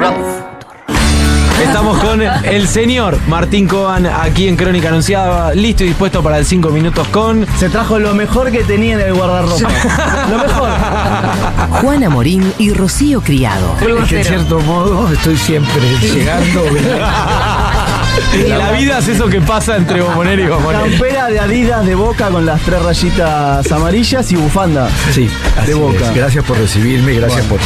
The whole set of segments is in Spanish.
Rock. Estamos con el señor Martín Coban aquí en Crónica Anunciada, listo y dispuesto para el 5 minutos con. Se trajo lo mejor que tenía en el guardarropa. lo mejor. Juana Morín y Rocío Criado. Es que en cierto modo estoy siempre llegando. La vida es eso que pasa entre Bombonera y Bombonera. Campera de Adidas de Boca con las tres rayitas amarillas y bufanda. Sí, así de Boca. es. Gracias por recibirme, gracias por.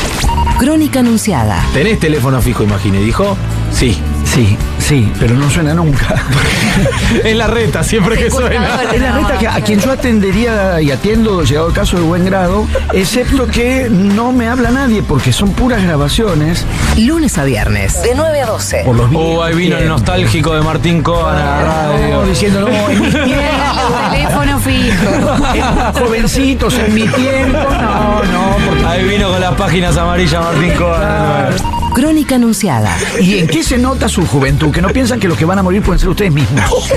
Crónica Anunciada. ¿Tenés teléfono fijo, imagine? Dijo. Sí. Sí, sí, pero no suena nunca. Es la reta, siempre que suena. Es la neta que a quien yo atendería y atiendo, llegado el caso de buen grado, excepto que no me habla nadie porque son puras grabaciones Lunes a viernes. De 9 a 12. por los Oh, ahí vino el nostálgico de Martín Coban a la radio. diciendo, no, en mi tiempo, Teléfono fijo. jovencitos, en mi tiempo, no, no, porque Ahí vino con las páginas amarillas Martín Coban. Crónica Anunciada. ¿Y en qué se nota su juventud? Que no piensan que los que van a morir pueden ser ustedes mismos.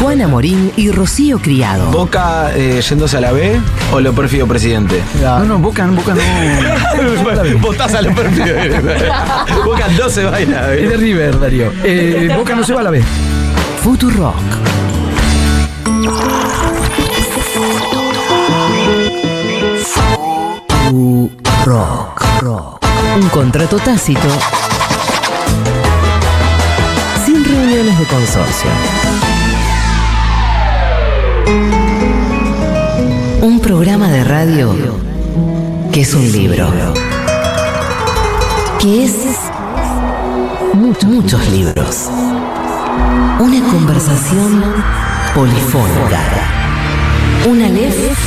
Juana Morín y Rocío Criado. ¿Boca eh, yéndose a la B o lo perfido presidente? No, no, Boca, Boca no. Votás a lo perfido. Boca no se baila. Es de River, Darío. Eh, Boca no se va a la B. Futurock. Rock. Rock. Un contrato tácito. Sin reuniones de consorcio. Un programa de radio que es un libro. Que es muchos, libros. Una conversación polifónica. Un Aleph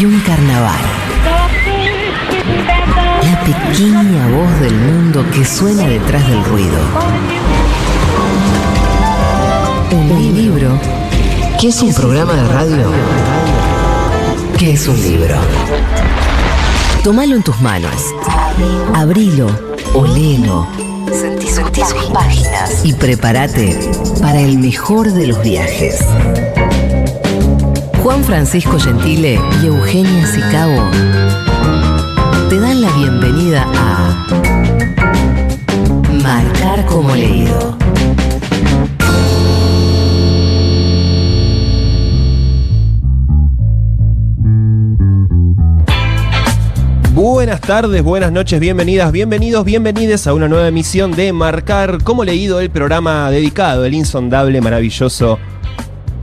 y un carnaval. Pequeña voz del mundo que suena detrás del ruido. Un libro que es un programa de radio que es un libro. Tómalo en tus manos. Abrilo, olelo. Sentí, sentí sus páginas. Y prepárate para el mejor de los viajes. Juan Francisco Gentile y Eugenia Sicabo te dan la bienvenida a Marcar como leído. Buenas tardes, buenas noches, bienvenidas, bienvenidos, bienvenides a una nueva emisión de Marcar como leído el programa dedicado al insondable, maravilloso,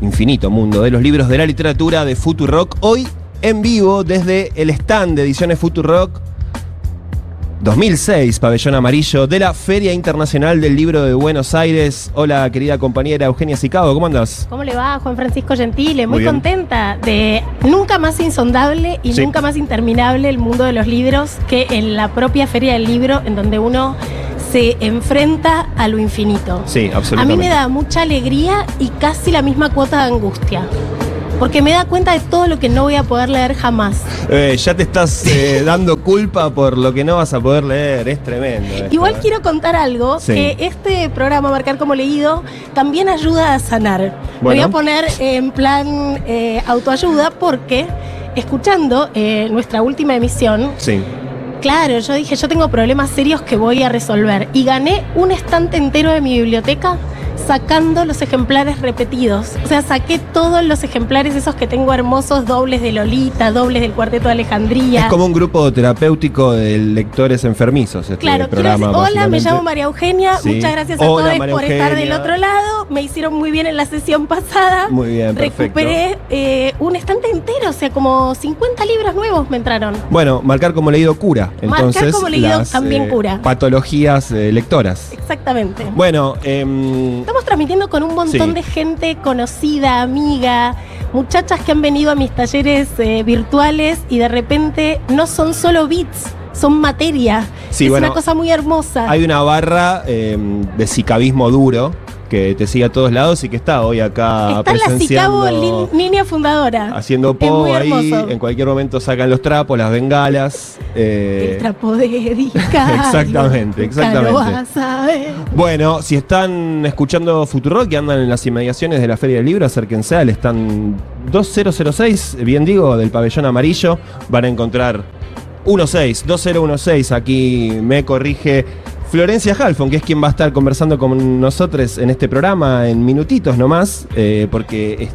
infinito mundo de los libros de la literatura de Futurock. Hoy en vivo desde el stand de ediciones Futurock 2006, pabellón amarillo de la Feria Internacional del Libro de Buenos Aires. Hola, querida compañera Eugenia Sicabo, ¿cómo andas? ¿Cómo le va, Juan Francisco Gentile? Muy contenta de nunca más insondable y Sí. nunca más interminable el mundo de los libros que en la propia Feria del Libro, en donde uno se enfrenta a lo infinito. Sí, A absolutamente. mí me da mucha alegría y casi la misma cuota de angustia. Porque me da cuenta de todo lo que no voy a poder leer jamás. Eh, ya te estás eh, dando culpa por lo que no vas a poder leer, es tremendo. esto, Igual eh. quiero contar algo, Sí. que este programa Marcar como leído también ayuda a sanar. Me voy a poner en plan autoayuda porque escuchando nuestra última emisión, Sí. claro, yo dije, yo tengo problemas serios que voy a resolver. Y gané un estante entero de mi biblioteca sacando los ejemplares repetidos. O sea, saqué todos los ejemplares esos que tengo hermosos, dobles de Lolita, dobles del Cuarteto de Alejandría. Es como un grupo terapéutico de lectores enfermizos este Claro, quiero programa. decir, hola, me llamo María Eugenia. Sí. Muchas gracias a Hola, todos María por estar del otro lado. Me hicieron muy bien en la sesión pasada. Muy bien, perfecto. Recuperé eh, un estante entero, o sea, como 50 libros nuevos me entraron. Bueno, marcar como leído cura. Marcar como leído las, también eh, cura. Patologías eh, lectoras. Exactamente. Bueno, em, Estamos transmitiendo con un montón Sí. de gente conocida, amiga, muchachas que han venido a mis talleres eh, virtuales y de repente no son solo bits, son materia. Sí, es bueno, una cosa muy hermosa. hay una barra em, de sicabismo duro que te sigue a todos lados y que está hoy acá Está la presenciando. Cicabo lin- línea fundadora. Haciendo po ahí, en cualquier momento sacan los trapos, las bengalas. eh, El trapo de Dicario, Exactamente, exactamente. lo vas a ver. Bueno, si están escuchando Futurock y andan en las inmediaciones de la Feria del Libro, acérquense al stand 2006, bien digo, del pabellón amarillo. Van a encontrar 16, 2016. Aquí me corrige Florencia Halfon, que es quien va a estar conversando con nosotros en este programa en minutitos nomás, eh, porque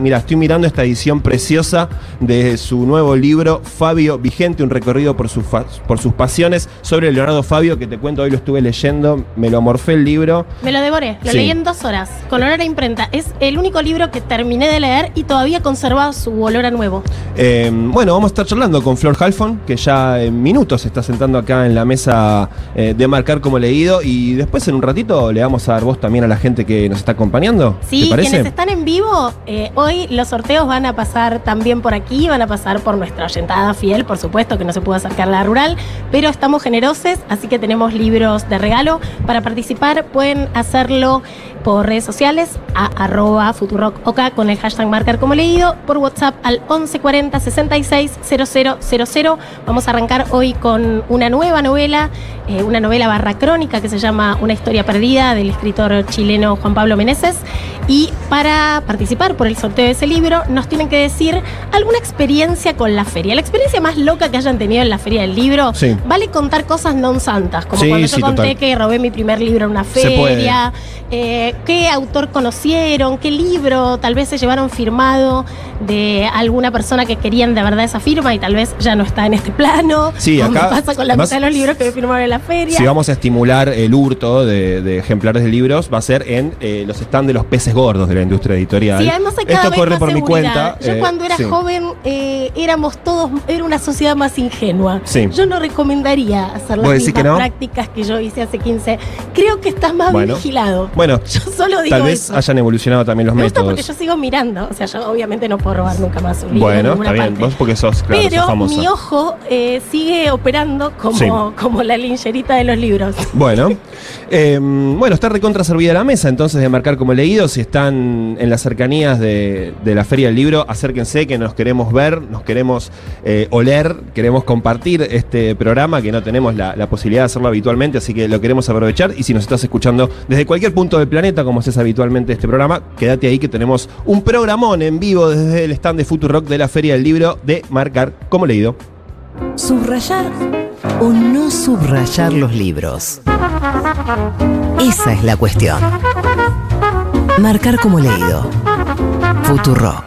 mira, estoy mirando esta edición preciosa de su nuevo libro, Fabio Vigente, un recorrido por, sus por sus pasiones, sobre Leonardo Fabio, que te cuento, hoy lo estuve leyendo, me lo morfé el libro. Me lo devoré, lo Sí. leí en dos horas, con olor a imprenta. Es el único libro que terminé de leer y todavía conserva su olor a nuevo. Eh, bueno, vamos a estar charlando con Flor Halfon, que ya en minutos se está sentando acá en la mesa eh, de marcar como leído. Y después en un ratito le vamos a dar voz también a la gente que nos está acompañando. Sí, ¿Te parece? quienes están en vivo, eh, hoy los sorteos van a pasar también por aquí, van a pasar por nuestra oyentada fiel, por supuesto, que no se pudo acercar a la rural, pero estamos generosos, así que tenemos libros de regalo. Para participar pueden hacerlo por redes sociales a arroba futurock con el hashtag marcar como leído, por WhatsApp al 1140 66 000. Vamos a arrancar hoy con una nueva novela, eh, una novela barra crónica que se llama Una historia perdida del escritor chileno Juan Pablo Meneses. Y para participar por el sorteo de ese libro, nos tienen que decir alguna experiencia con la feria. La experiencia más loca que hayan tenido en la feria del libro. Sí. Vale contar cosas non santas, como Sí, cuando yo sí, conté total. que robé mi primer libro en una feria, eh, qué autor conocieron, qué libro tal vez se llevaron firmado de alguna persona que querían de verdad esa firma y tal vez ya no está en este plano. Sí, acá, pasa con la además, mitad de los libros que firmaron en la feria. Si vamos a estimular el hurto de, de ejemplares de libros, va a ser en eh, los stands de los peces gordos de la industria editorial. Sí, además cada Esto vez corre más por mi cuenta. Yo eh, cuando era sí. joven eh, éramos todos, era una sociedad más ingenua. Sí. Yo no recomendaría hacer las ¿Vos decís mismas que no? prácticas que yo hice hace 15. Creo que estás más Bueno. vigilado. Bueno, Yo solo digo tal vez eso. hayan evolucionado también los Me gusta métodos. porque yo sigo mirando. O sea, yo obviamente no puedo robar nunca más un libro. Bueno, está bien. parte. Vos porque sos, claro, sos Pero famosa. mi ojo eh, sigue operando como, Sí. como la lincherita de los libros. Bueno, eh, bueno, está recontra servida la mesa entonces de marcar como leído. Si están en las cercanías de, de la Feria del Libro, acérquense que nos queremos ver, nos queremos eh, oler, queremos compartir este programa que no tenemos la, la posibilidad de hacerlo habitualmente, así que lo queremos aprovechar. Y si nos estás escuchando desde cualquier punto del planeta, como haces habitualmente este programa, quédate ahí que tenemos un programón en vivo desde el stand de Futurock de la Feria del Libro de marcar como leído. Subrayar o no subrayar los libros. Esa es la cuestión. Marcar como leído. Futuro.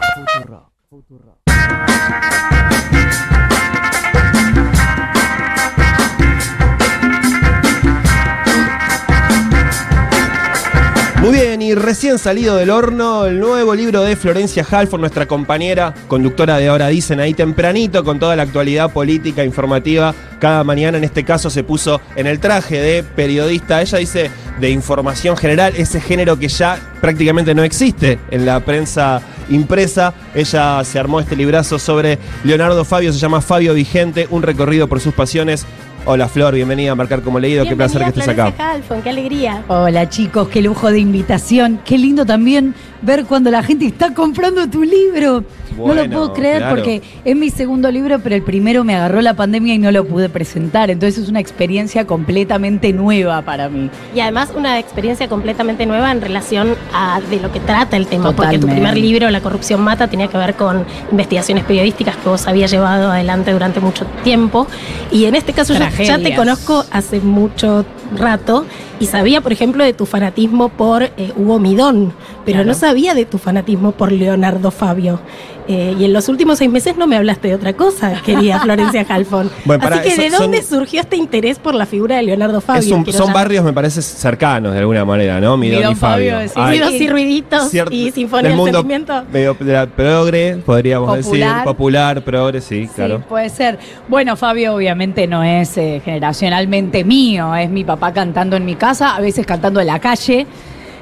Y recién salido del horno, el nuevo libro de Florencia Halford, nuestra compañera, conductora de Ahora Dicen, ahí tempranito, con toda la actualidad política, informativa. Cada mañana, en este caso, se puso en el traje de periodista. Ella dice de información general, ese género que ya prácticamente no existe en la prensa impresa. Ella se armó este librazo sobre Leonardo Fabio, se llama Fabio Vigente, un recorrido por sus pasiones. Hola Flor, bienvenida a Marcar como Leído, qué placer que estés acá. Florencia Halfon, qué alegría. Hola chicos, qué lujo de invitación. Qué lindo también ver cuando la gente está comprando tu libro. No lo puedo creer claro. porque es mi segundo libro, pero el primero me agarró la pandemia y no lo pude presentar. Entonces es una experiencia completamente nueva para mí. Y además una experiencia completamente nueva en relación a de lo que trata el tema, porque tu primer libro, La corrupción mata, tenía que ver con investigaciones periodísticas que vos habías llevado adelante durante mucho tiempo. Y en este caso yo ya te conozco hace mucho rato y sabía, por ejemplo, de tu fanatismo por eh, Hugo Midón, pero no sabía de tu fanatismo por Leonardo Fabio. Eh, y en los últimos seis meses no me hablaste de otra cosa, querida Florencia Halfon. Bueno, Así que, ¿de son- dónde son- surgió este interés por la figura de Leonardo Fabio? Es un- Quiero son barrios, me parece, cercanos de alguna manera, ¿no? Midón, Midón, y Fabio. Fabio, sí, y ruiditos cier- y sinfonía del mundo sentimiento. medio de la progre, podríamos decir. Popular. Popular, progre, sí, Sí, claro. puede ser. Bueno, Fabio obviamente no es eh, generacionalmente mío, es mi papá cantando en mi casa, a veces cantando en la calle.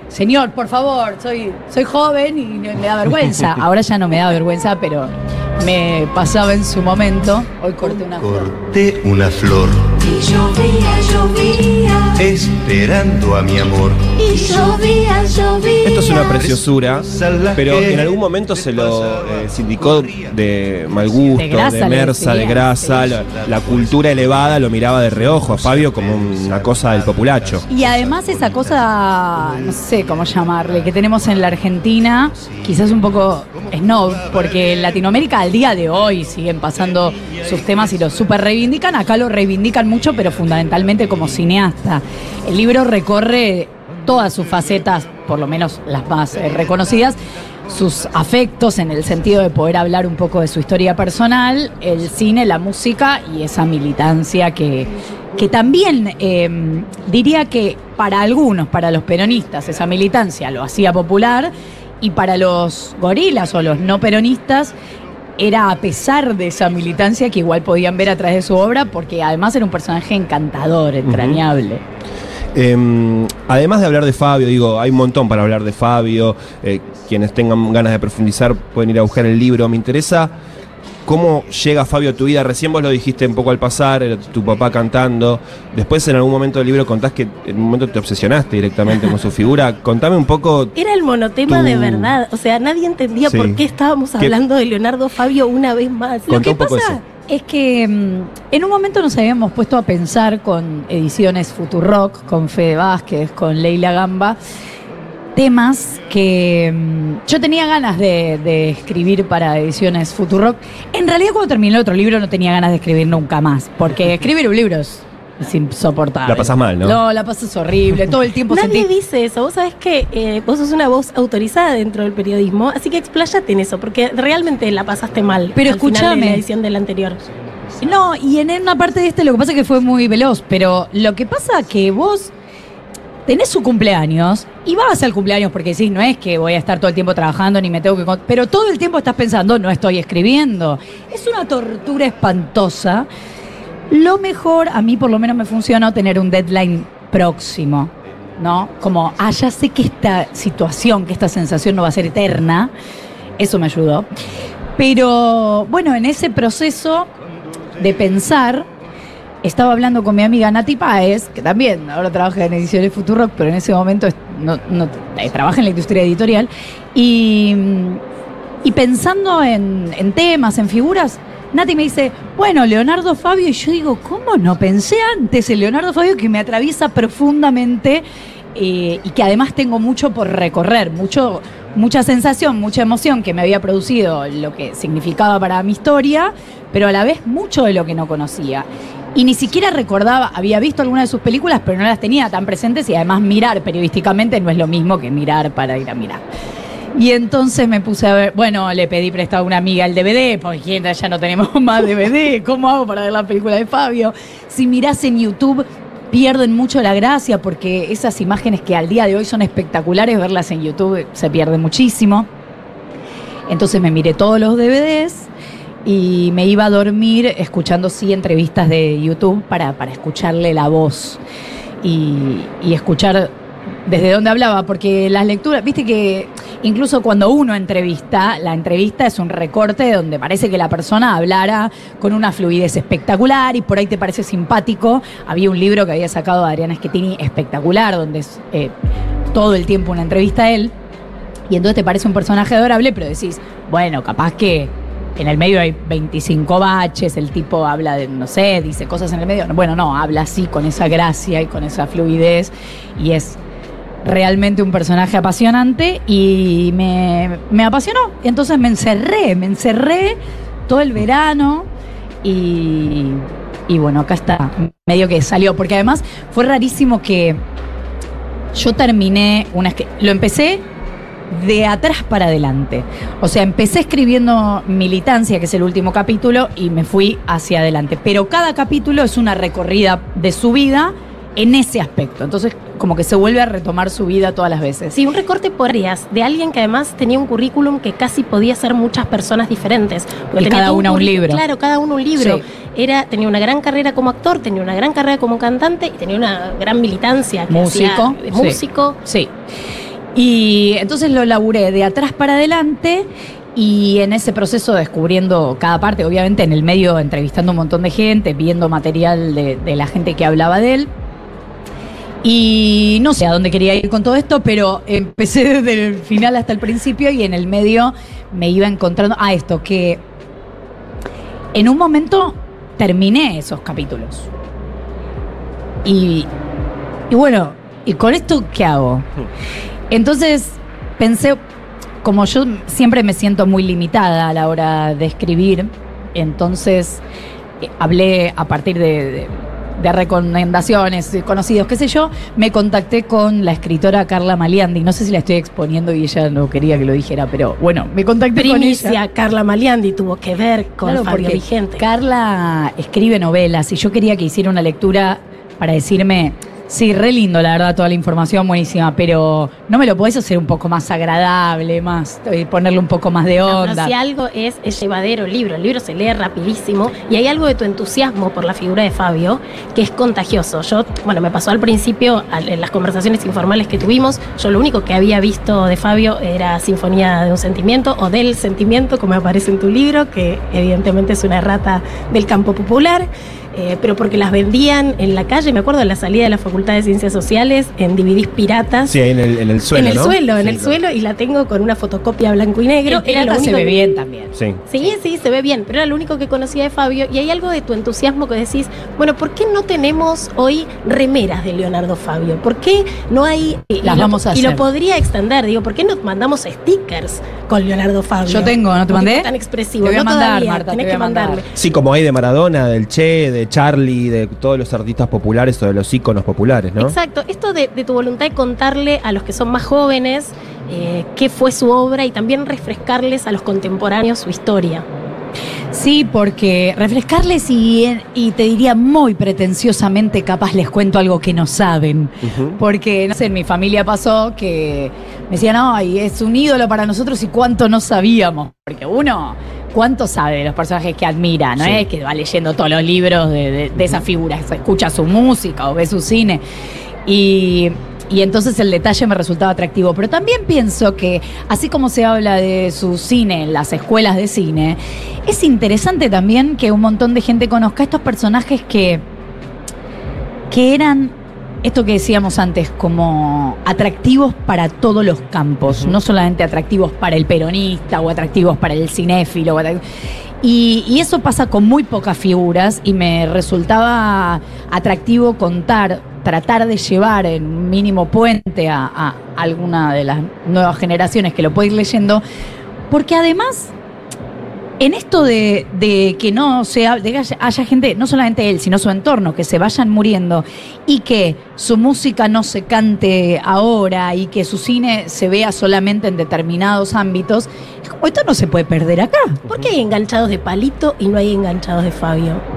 Señor, por favor, soy, soy joven y me da vergüenza. Ahora ya no me da vergüenza, pero me pasaba en su momento. Hoy corté una flor. Corté una flor Y llovía, llovía, esperando a mi amor. y llovía, llovía. Esto es una preciosura, pero en algún momento se lo eh, sindicó de mal gusto, De de, grasa, le mersa, de grasa. sí. La, la cultura elevada lo miraba de reojo a Fabio como una cosa del populacho. Y además esa cosa, no sé cómo llamarle, que tenemos en la Argentina, quizás un poco snob, porque en Latinoamérica al día de hoy siguen pasando sus temas y los super reivindican, acá lo reivindican mucho, pero fundamentalmente como cineasta. El libro recorre todas sus facetas, por lo menos las más eh, reconocidas, sus afectos en el sentido de poder hablar un poco de su historia personal, el cine, la música y esa militancia que, que también eh, diría que para algunos, para los peronistas, esa militancia lo hacía popular y para los gorilas o los no peronistas era a pesar de esa militancia que igual podían ver a través de su obra porque además era un personaje encantador, entrañable. Eh, además de hablar de Fabio, digo, hay un montón para hablar de Fabio. eh, quienes tengan ganas de profundizar pueden ir a buscar el libro. Me interesa cómo llega Fabio a tu vida. Recién vos lo dijiste un poco al pasar, era tu papá cantando. Después en algún momento del libro contás que en un momento te obsesionaste directamente con su figura. Contame un poco. Era el monotema Tu- de verdad. O sea, nadie entendía Sí. por qué estábamos ¿Qué- hablando de Leonardo Fabio una vez más. Contá Lo que un poco pasa eso. es que mm, en un momento nos habíamos puesto a pensar con ediciones Futurock, con Fede Vázquez, con Leila Gamba, temas que mm, yo tenía ganas de, de escribir para ediciones Futurock. En realidad cuando terminé el otro libro no tenía ganas de escribir nunca más, porque escribir un libro es, es insoportable. La pasás mal, ¿no? No, la pasas horrible, todo el tiempo Nadie sentí... dice eso. Vos sabés que eh, vos sos una voz autorizada dentro del periodismo, así que expláyate en eso, porque realmente la pasaste mal. Pero escúchame. la edición del anterior. No, y en una parte de este lo que pasa es que fue muy veloz, pero lo que pasa que vos tenés su cumpleaños y vas al cumpleaños porque decís, no es que voy a estar todo el tiempo trabajando ni me tengo que... Pero todo el tiempo estás pensando, no estoy escribiendo. Es una tortura espantosa. Lo mejor, a mí por lo menos me funcionó tener un deadline próximo, ¿no? Como, ah, ya sé que esta situación, que esta sensación no va a ser eterna. Eso me ayudó. Pero bueno, en ese proceso de pensar, estaba hablando con mi amiga Nati Páez, que también ahora trabaja en Ediciones Futurock, pero en ese momento eh, trabaja en la industria editorial, y, y pensando en, en temas, en figuras, Nati me dice, bueno, Leonardo Fabio, y yo digo, ¿cómo no pensé antes en Leonardo Fabio que me atraviesa profundamente eh, y que además tengo mucho por recorrer, mucho, mucha sensación, mucha emoción que me había producido lo que significaba para mi historia, pero a la vez mucho de lo que no conocía. Y ni siquiera recordaba, había visto algunas de sus películas, pero no las tenía tan presentes y además mirar periodísticamente no es lo mismo que mirar para ir a mirar. Y entonces me puse a ver, bueno, le pedí prestado a una amiga el DVD, porque ya no tenemos más DVD, ¿cómo hago para ver la película de Fabio? Si mirás en YouTube, pierden mucho la gracia, porque esas imágenes que al día de hoy son espectaculares, verlas en YouTube se pierde muchísimo. Entonces me miré todos los DVDs y me iba a dormir escuchando sí entrevistas de YouTube para, para escucharle la voz y, escuchar desde dónde hablaba, porque las lecturas, viste que incluso cuando uno entrevista, la entrevista es un recorte donde parece que la persona hablara con una fluidez espectacular y por ahí te parece simpático. Había un libro que había sacado Adriana Schettini espectacular, donde es eh, todo el tiempo una entrevista a él. Y entonces te parece un personaje adorable, pero decís, bueno, capaz que en el medio hay 25 baches, el tipo habla de, no sé, dice cosas en el medio. Bueno, no, habla así, con esa gracia y con esa fluidez. Y es realmente un personaje apasionante y me, me apasionó. Entonces me encerré, me encerré todo el verano y, y bueno, acá está, medio que salió, porque además fue rarísimo que yo terminé una... Lo empecé de atrás para adelante. O sea, empecé escribiendo Militancia, que es el último capítulo, y me fui hacia adelante. Pero cada capítulo es una recorrida de su vida en ese aspecto. Entonces, como que se vuelve a retomar su vida todas las veces. Sí, un recorte por áreas de alguien que además tenía un currículum que casi podía ser muchas personas diferentes. Porque Y cada una un libro. Claro, cada uno un libro. Sí. Era, tenía una gran carrera como actor, tenía una gran carrera como cantante y tenía una gran militancia. que Músico, hacía- sí. músico. Sí. Y entonces lo laburé de atrás para adelante y en ese proceso descubriendo cada parte, obviamente en el medio entrevistando un montón de gente, viendo material de, la gente que hablaba de él. Y no sé a dónde quería ir con todo esto, pero empecé desde el final hasta el principio y en el medio me iba encontrando a esto, que en un momento terminé esos capítulos. Y, y bueno, ¿y con esto qué hago? Entonces pensé, como yo siempre me siento muy limitada a la hora de escribir, entonces eh, hablé a partir de, de- de recomendaciones, conocidos, qué sé yo, me contacté con la escritora Carla Maliandi. No sé si la estoy exponiendo y ella no quería que lo dijera, pero bueno, me contacté con ella. Primicia, Carla Maliandi tuvo que ver con Claro, Fabio Vigente. Carla escribe novelas y yo quería que hiciera una lectura para decirme, sí, re lindo, la verdad, toda la información buenísima, pero no me lo podés hacer un poco más agradable, más, eh, ponerle un poco más de No, pero onda. si algo es, es llevadero el libro, el libro se lee rapidísimo y hay algo de tu entusiasmo por la figura de Fabio que es contagioso. Yo, bueno, me pasó al principio en las conversaciones informales que tuvimos, yo lo único que había visto de Fabio era Sinfonía de un Sentimiento o del Sentimiento, como aparece en tu libro, que evidentemente es una errata del campo popular. Eh, pero porque las vendían en la calle, me acuerdo de la salida de la Facultad de Ciencias Sociales en DVDs piratas. Sí, en el, en el suelo. en el ¿no? suelo, en Sí, el claro. suelo, y la tengo con una fotocopia blanco y negro. El pirata se ve bien también. Sí. Sí, sí, se ve bien, pero era lo único que conocía de Fabio. Y hay algo de tu entusiasmo que decís, bueno, ¿por qué no tenemos hoy remeras de Leonardo Fabio? ¿Por qué no hay... y Las lo- vamos a Y lo hacer. podría extender, digo, ¿por qué no mandamos stickers con Leonardo Fabio? Yo tengo, ¿no te mandé? tan expresivo. Te voy a no mandar, todavía, Marta, te tenés que mandar. mandarme. Sí, como hay de Maradona, del Che, de Charlie, de todos los artistas populares o de los íconos populares, ¿no? Exacto, esto de, de tu voluntad de contarle a los que son más jóvenes eh, qué fue su obra y también refrescarles a los contemporáneos su historia. Sí, porque refrescarles y, y te diría muy pretenciosamente capaz les cuento algo que no saben. Porque, no sé, en mi familia pasó que me decían, ay, es un ídolo para nosotros y cuánto no sabíamos. Porque uno, ¿cuánto sabe de los personajes que admira? No Sí. es que va leyendo todos los libros de, de, de esas figuras, escucha su música o ve su cine. Y, y entonces el detalle me resultaba atractivo. Pero también pienso que, así como se habla de su cine en las escuelas de cine, es interesante también que un montón de gente conozca estos personajes que, que eran, esto que decíamos antes, como atractivos para todos los campos, no solamente atractivos para el peronista o atractivos para el cinéfilo. Y, y eso pasa con muy pocas figuras y me resultaba atractivo contar, tratar de llevar en un mínimo puente a, a alguna de las nuevas generaciones que lo puede ir leyendo, porque además en esto de, que no sea, de que haya, haya gente, no solamente él, sino su entorno, que se vayan muriendo y que su música no se cante ahora y que su cine se vea solamente en determinados ámbitos, esto no se puede perder acá. ¿Por qué hay enganchados de Palito y no hay enganchados de Fabio?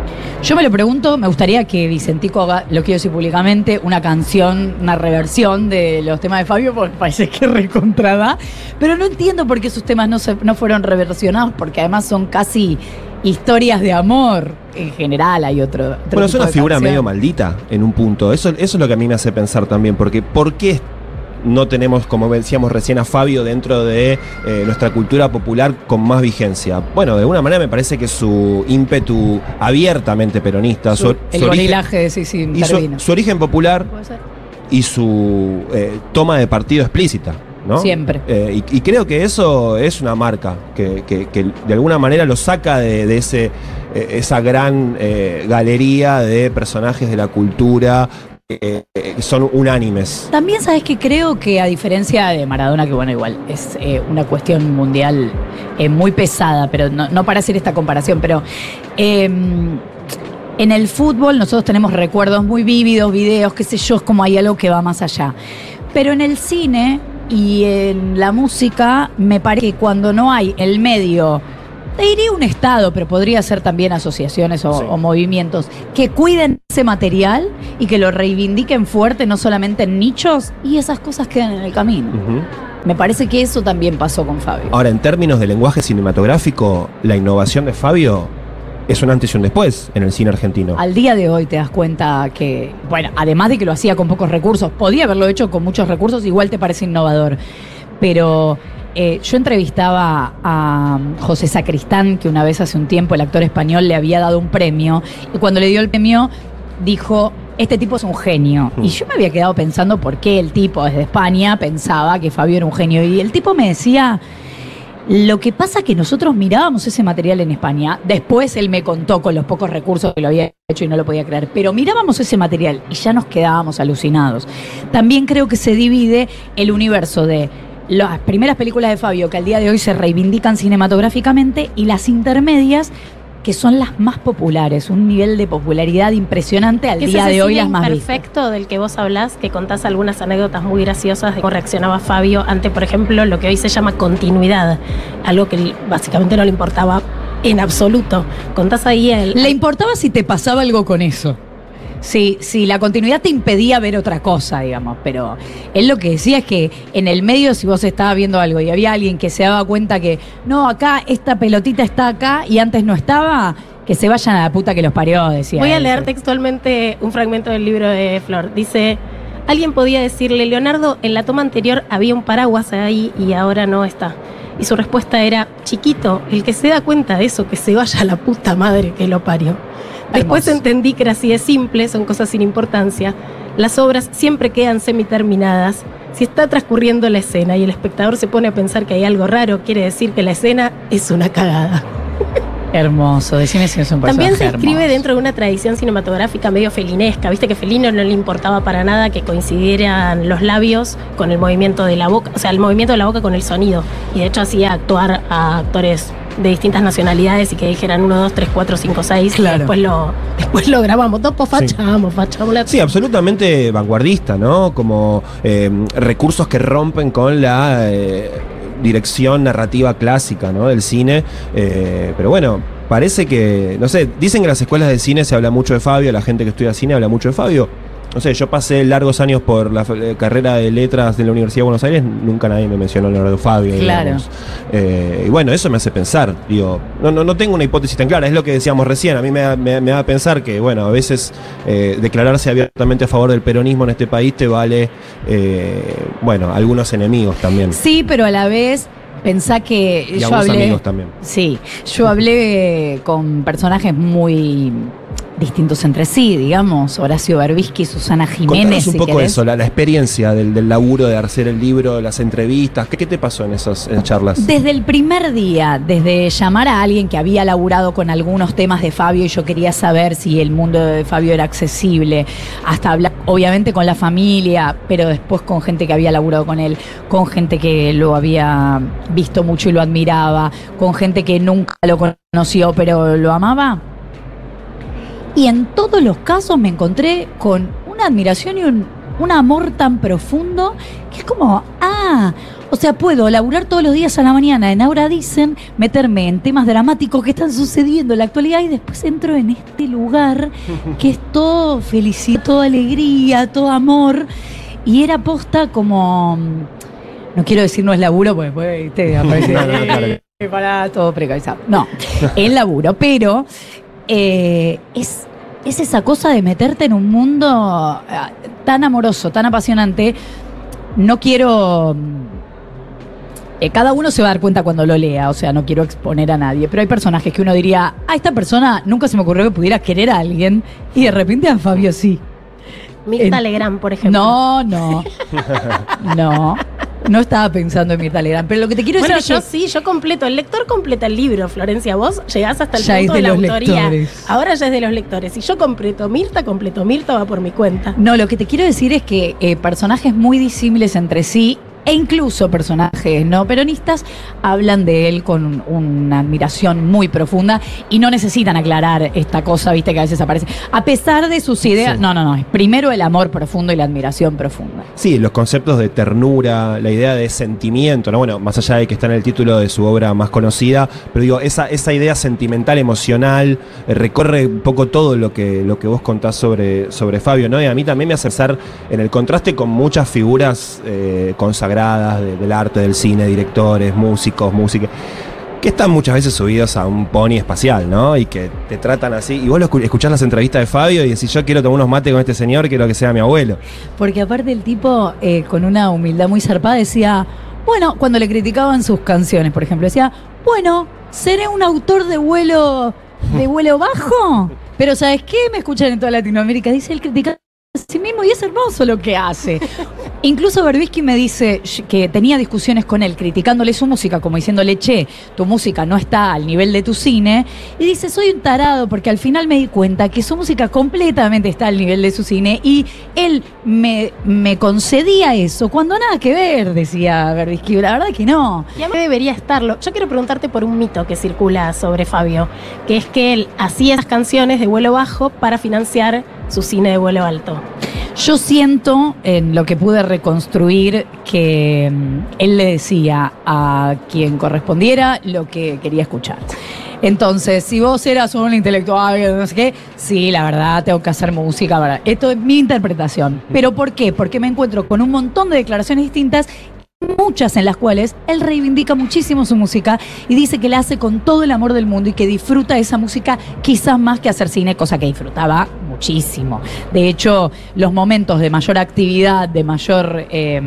Yo me lo pregunto, me gustaría que Vicentico haga, lo quiero decir públicamente, una canción, una reversión de los temas de Fabio, porque parece que recontrada, pero no entiendo por qué sus temas no, se, no fueron reversionados, porque además son casi historias de amor en general, hay otro... otro Bueno, es una figura canción. medio maldita en un punto. Eso, eso es lo que a mí me hace pensar también, porque ¿por qué no tenemos, como decíamos recién, a Fabio dentro de eh, nuestra cultura popular con más vigencia? Bueno, de alguna manera me parece que su ímpetu abiertamente peronista, su, el su origen, sí, sí, y su, su origen popular y su eh, toma de partido explícita. ¿no? Siempre. Eh, y, y creo que eso es una marca que, que- que de alguna manera lo saca de, de ese, eh, esa gran eh, galería de personajes de la cultura eh, eh, que son unánimes. También sabes que creo que a diferencia de Maradona, que bueno, igual es eh, una cuestión mundial eh, muy pesada, pero no, no para hacer esta comparación, pero eh, En el fútbol nosotros tenemos recuerdos muy vívidos, videos, qué sé yo, es como hay algo que va más allá. Pero en el cine y en la música, me parece que cuando no hay el medio, te diría un Estado, pero podría ser también asociaciones o, Sí. o movimientos, que cuiden ese material y que lo reivindiquen fuerte, no solamente en nichos, y esas cosas quedan en el camino. Me parece que eso también pasó con Fabio. Ahora, en términos de lenguaje cinematográfico, la innovación de Fabio es un antes y un después en el cine argentino. Al día de hoy te das cuenta que, bueno, además de que lo hacía con pocos recursos, podía haberlo hecho con muchos recursos, igual te parece innovador. Pero eh, yo entrevistaba a José Sacristán, que una vez hace un tiempo el actor español le había dado un premio, y cuando le dio el premio dijo, este tipo es un genio. Y yo me había quedado pensando por qué el tipo desde España pensaba que Fabio era un genio. Y el tipo me decía, lo que pasa es que nosotros mirábamos ese material en España, después él me contó con los pocos recursos que lo había hecho y no lo podía creer, pero mirábamos ese material y ya nos quedábamos alucinados. También creo que se divide el universo de las primeras películas de Fabio que al día de hoy se reivindican cinematográficamente y las intermedias que son las más populares, un nivel de popularidad impresionante al día de hoy las más perfecto del que vos hablás, que contás algunas anécdotas muy graciosas de cómo reaccionaba Fabio ante, por ejemplo, lo que hoy se llama continuidad, algo que básicamente no le importaba en absoluto. Contás ahí el... Le importaba si te pasaba algo con eso. Si, si la continuidad te impedía ver otra cosa, digamos. Pero él lo que decía es que en el medio, si vos estabas viendo algo y había alguien que se daba cuenta que, no, acá esta pelotita está acá y antes no estaba, que se vayan a la puta que los parió, decía. Voy a él. leer textualmente un fragmento del libro de Flor. Dice, alguien podía decirle, Leonardo, en la toma anterior había un paraguas ahí y ahora no está. Y su respuesta era, chiquito, el que se da cuenta de eso, que se vaya a la puta madre que lo parió. Después Hermoso. entendí que era así de simple, son cosas sin importancia. Las obras siempre quedan semiterminadas. Si está transcurriendo la escena y el espectador se pone a pensar que hay algo raro, quiere decir que la escena es una cagada. Hermoso, decime si es un personaje También se escribe hermoso. dentro de una tradición cinematográfica medio felinesca. Viste que Felino no le importaba para nada que coincidieran los labios con el movimiento de la boca, o sea, el movimiento de la boca con el sonido. Y de hecho hacía actuar a actores de distintas nacionalidades y que dijeran 1, 2, 3, 4, 5, 6. Claro. Después lo, después lo grabamos. Topo fachamos, fachamos la Sí, absolutamente vanguardista, ¿no? Como eh, recursos que rompen con la eh, dirección narrativa clásica, ¿no? Del cine. Eh, pero bueno, parece que, no sé, dicen que en las escuelas de cine se habla mucho de Fabio, la gente que estudia cine habla mucho de Fabio. No sé, yo pasé largos años por la eh, carrera de letras de la Universidad de Buenos Aires, nunca nadie me mencionó Leonardo Fabio. Claro. Eh, y bueno, eso me hace pensar, digo, no, no, no tengo una hipótesis tan clara, es lo que decíamos recién, a mí me me, me da a pensar que, bueno, a veces eh, declararse abiertamente a favor del peronismo en este país te vale, eh, bueno, algunos enemigos también. Sí, pero a la vez pensá que Y yo algunos hablé. amigos también. Sí, yo hablé con personajes muy distintos entre sí, digamos, Horacio Berbisky, Susana Jiménez. Contanos un si poco querés. eso, la, la experiencia del, del laburo de hacer el libro, las entrevistas, ¿qué, qué te pasó en esas en charlas? Desde el primer día, desde llamar a alguien que había laburado con algunos temas de Fabio y yo quería saber si el mundo de Fabio era accesible, hasta hablar obviamente con la familia, pero después con gente que había laburado con él, con gente que lo había visto mucho y lo admiraba, con gente que nunca lo conoció pero lo amaba. Y en todos los casos me encontré con una admiración y un, un amor tan profundo que es como, ah, o sea, puedo laburar todos los días a la mañana en Ahora Dicen, meterme en temas dramáticos que están sucediendo en la actualidad y después entro en este lugar que es todo felicidad, toda alegría, todo amor. Y era posta como, mm, no quiero decir no es laburo, porque después te aparece, No, no, no, claro. "Eh, pará, todo precarizado. No, es laburo, pero eh, es, es esa cosa de meterte en un mundo eh, tan amoroso, tan apasionante. No quiero. mm, eh, cada uno se va a dar cuenta cuando lo lea, o sea, no quiero exponer a nadie, pero hay personajes que uno diría, a esta persona nunca se me ocurrió que pudiera querer a alguien, y de repente a Fabio sí. Mirta Legrand, por ejemplo. No, no. No. No estaba pensando en Mirta Legrand, pero lo que te quiero Bueno, decir yo es que sí, yo completo. El lector completa el libro, Florencia. Vos llegás hasta el Ya punto es de de, la los autoría. lectores. Ahora ya es de los lectores. Si yo completo Mirta, completo Mirta va por mi cuenta. No, lo que te quiero decir es que eh, personajes muy disímiles entre sí e incluso personajes no peronistas hablan de él con un- una admiración muy profunda y no necesitan aclarar esta cosa, viste, que a veces aparece. A pesar de sus ideas, Sí. no, no, no, es primero el amor profundo y la admiración profunda. Sí, los conceptos de ternura, la idea de sentimiento, ¿no? Bueno, más allá de que está en el título de su obra más conocida, pero digo, esa, esa idea sentimental, emocional, eh, recorre un poco todo lo que, lo que vos contás sobre, sobre Fabio, ¿no? Y a mí también me hace pensar en el contraste con muchas figuras eh, consagradas de- del arte, del cine, directores, músicos, músicas. Que están muchas veces subidos a un pony espacial, ¿no? Y que te tratan así. Y vos lo escu- escuchás las entrevistas de Fabio y decís, yo quiero tomar unos mates con este señor, quiero que sea mi abuelo. Porque aparte el tipo, eh, con una humildad muy zarpada, decía, bueno, cuando le criticaban sus canciones, por ejemplo, decía, bueno, seré un autor de vuelo, de vuelo bajo, pero ¿sabes qué? Me escuchan en toda Latinoamérica. Dice, él critica a sí mismo y es hermoso lo que hace. Incluso Berbisky me dice que tenía discusiones con él, criticándole su música, como diciéndole, che, tu música no está al nivel de tu cine. Y dice, soy un tarado, porque al final me di cuenta que su música completamente está al nivel de su cine. Y él me, concedía eso, cuando nada que ver, decía Berbisky. La verdad que no. Y a mí debería estarlo. Yo quiero preguntarte por un mito que circula sobre Fabio, que es que él hacía esas canciones de vuelo bajo para financiar su cine de vuelo alto. Yo siento en lo que pude reconstruir que mm, él le decía a quien correspondiera lo que quería escuchar. Entonces, si vos eras un intelectual, no sé qué, sí, la verdad, tengo que hacer música. para- Esto es mi interpretación. ¿Pero por qué? Porque me encuentro con un montón de declaraciones distintas muchas en las cuales él reivindica muchísimo su música y dice que la hace con todo el amor del mundo y que disfruta esa música quizás más que hacer cine, cosa que disfrutaba muchísimo. De hecho, los momentos de mayor actividad, de mayor eh,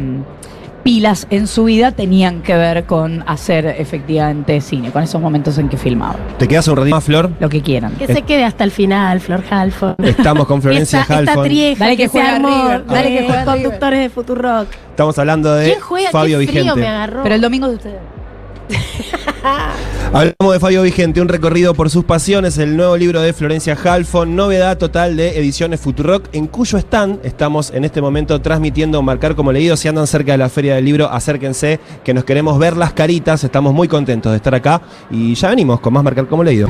pilas en su vida tenían que ver con hacer efectivamente cine, con esos momentos en que filmaba. ¿Te quedas un ratito más, Flor? Lo que quieran. Que se quede hasta el final, Flor Halfon. Estamos con Florencia esta, esta Halfon. trieja Dale que que, juega River, dale de que juega River. conductores de Futurock. Estamos hablando de ¿Quién juega? Fabio Qué frío Vigente. me agarró. Pero el domingo de ustedes. Hablamos de Fabio Vigente, un recorrido por sus pasiones, el nuevo libro de Florencia Halfon, novedad total de Ediciones Futurock, en cuyo stand estamos en este momento transmitiendo Marcar como leído. Si andan cerca de la Feria del Libro, acérquense, que nos queremos ver las caritas. Estamos muy contentos de estar acá y ya venimos con más Marcar como leído.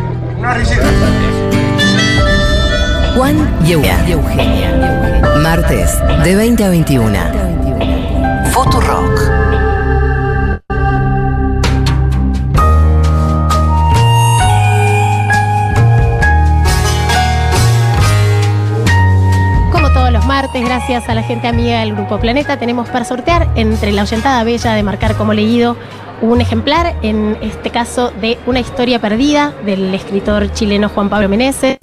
Juan y Eugenia. Martes, de 20 a 21. Futurock. Gracias a la gente amiga del Grupo Planeta, tenemos para sortear entre la oyentada bella de marcar como leído un ejemplar, en este caso de Una historia perdida del escritor chileno Juan Pablo Meneses,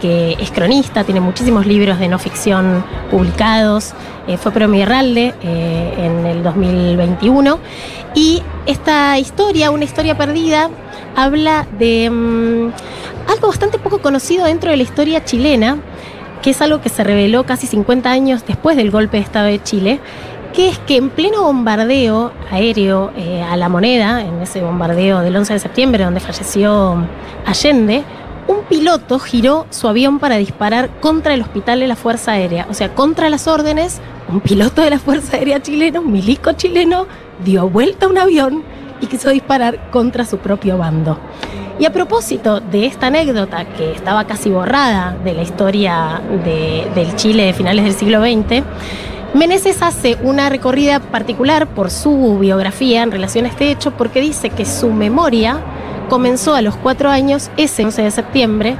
que es cronista, tiene muchísimos libros de no ficción publicados, eh, fue premio Herralde eh, en el 2021. Y esta historia, Una historia perdida, habla de mm, algo bastante poco conocido dentro de la historia chilena, que es algo que se reveló casi 50 años después del golpe de Estado de Chile, que es que en pleno bombardeo aéreo eh, a la moneda, en ese bombardeo del 11 de septiembre donde falleció Allende, un piloto giró su avión para disparar contra el hospital de la Fuerza Aérea, o sea, contra las órdenes, un piloto de la Fuerza Aérea chileno, un milico chileno, dio vuelta a un avión y quiso disparar contra su propio bando. Y a propósito de esta anécdota que estaba casi borrada de la historia de- del Chile de finales del siglo XX, Meneses hace una recorrida particular por su biografía en relación a este hecho porque dice que su memoria comenzó a los cuatro años, ese 11 de septiembre,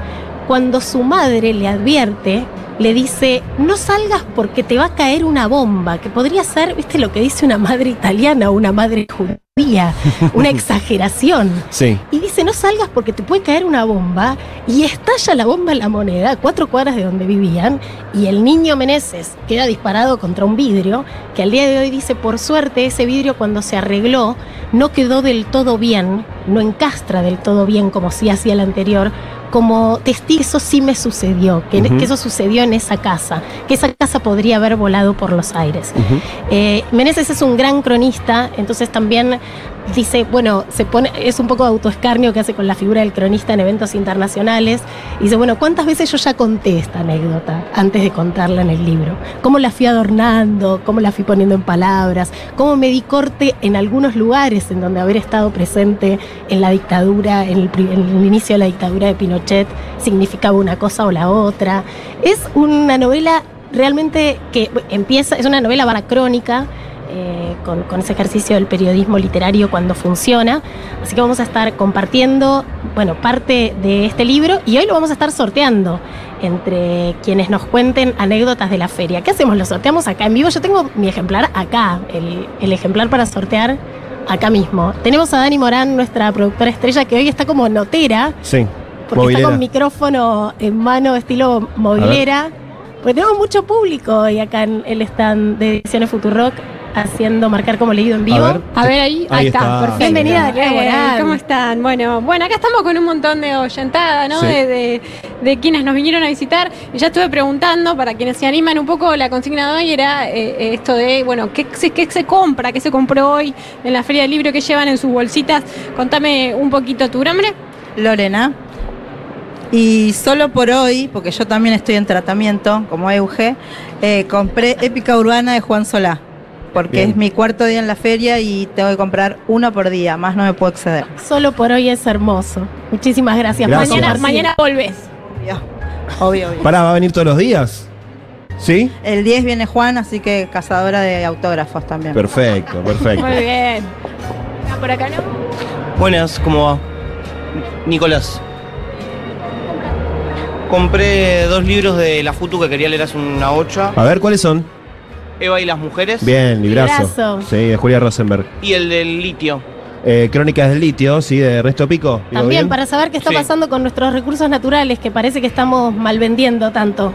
cuando su madre le advierte, le dice, no salgas porque te va a caer una bomba, que podría ser, viste lo que dice una madre italiana o una madre judía, una exageración. Sí. Y dice, no salgas porque te puede caer una bomba. Y estalla la bomba en la moneda, a cuatro cuadras de donde vivían. Y el niño Meneses queda disparado contra un vidrio, que al día de hoy dice, por suerte, ese vidrio cuando se arregló no quedó del todo bien, no encastra del todo bien como sí hacía el anterior. Como testigo, eso sí me sucedió, que, eso sucedió en esa casa, que esa casa podría haber volado por los aires. Eh, Meneses es un gran cronista, entonces también dice, bueno, se pone, es un poco de autoescarnio que hace con la figura del cronista en eventos internacionales. Dice, bueno, ¿cuántas veces yo ya conté esta anécdota antes de contarla en el libro? ¿Cómo la fui adornando? ¿Cómo la fui poniendo en palabras? ¿Cómo me di corte en algunos lugares en donde haber estado presente en la dictadura, en el, en el inicio de la dictadura de Pinochet, significaba una cosa o la otra? Es una novela realmente que empieza, es una novela barra crónica, eh, con, con ese ejercicio del periodismo literario cuando funciona. Así que vamos a estar compartiendo, bueno, parte de este libro y hoy lo vamos a estar sorteando entre quienes nos cuenten anécdotas de la feria. ¿Qué hacemos? Lo sorteamos acá en vivo. Yo tengo mi ejemplar acá, el, el ejemplar para sortear acá mismo. Tenemos a Dani Morán, nuestra productora estrella, que hoy está como notera, Sí. porque Movilera. está con micrófono en mano, estilo movilera. Porque tenemos mucho público hoy acá en el stand de Ediciones Futurock haciendo marcar como leído en vivo. A ver. A ver, ahí, ahí, Ahí está, está. perfecto. Bienvenida, Eh. ¿Cómo están? Bueno, bueno, acá estamos con un montón de oyentada, ¿no? Sí. De, de- de quienes nos vinieron a visitar. Y ya estuve preguntando, para quienes se animan un poco, la consigna de hoy era eh, esto de, bueno, ¿qué, se- qué se compra? ¿Qué se compró hoy en la Feria del Libro? ¿Qué llevan en sus bolsitas? Contame un poquito tu nombre. Lorena. Y solo por hoy, porque yo también estoy en tratamiento, como Euge, eh, compré Épica Urbana de Juan Solá. Porque Bien. es mi cuarto día en la feria y tengo que comprar uno por día, más no me puedo exceder. Solo por hoy es hermoso. Muchísimas gracias. Gracias. Mañana, Martín. mañana volvés. Obvio, obvio. obvio. Pará, ¿va a venir todos los días? ¿Sí? El 10 viene Juan, así que cazadora de autógrafos también. Perfecto, perfecto. Muy bien. Ah, Por acá, ¿no? Buenas, ¿cómo va? Nicolás. Compré dos libros de la FUTU que quería leer hace una ocha. A ver, ¿cuáles son? Eva y las mujeres. Bien, librazo. Librazo. Sí, de Julia Rosenberg. Y el del litio. Eh, Crónicas del litio, sí, de Resto Pico. ¿Digo También bien? para saber qué está Sí. pasando con nuestros recursos naturales, que parece que estamos mal vendiendo tanto.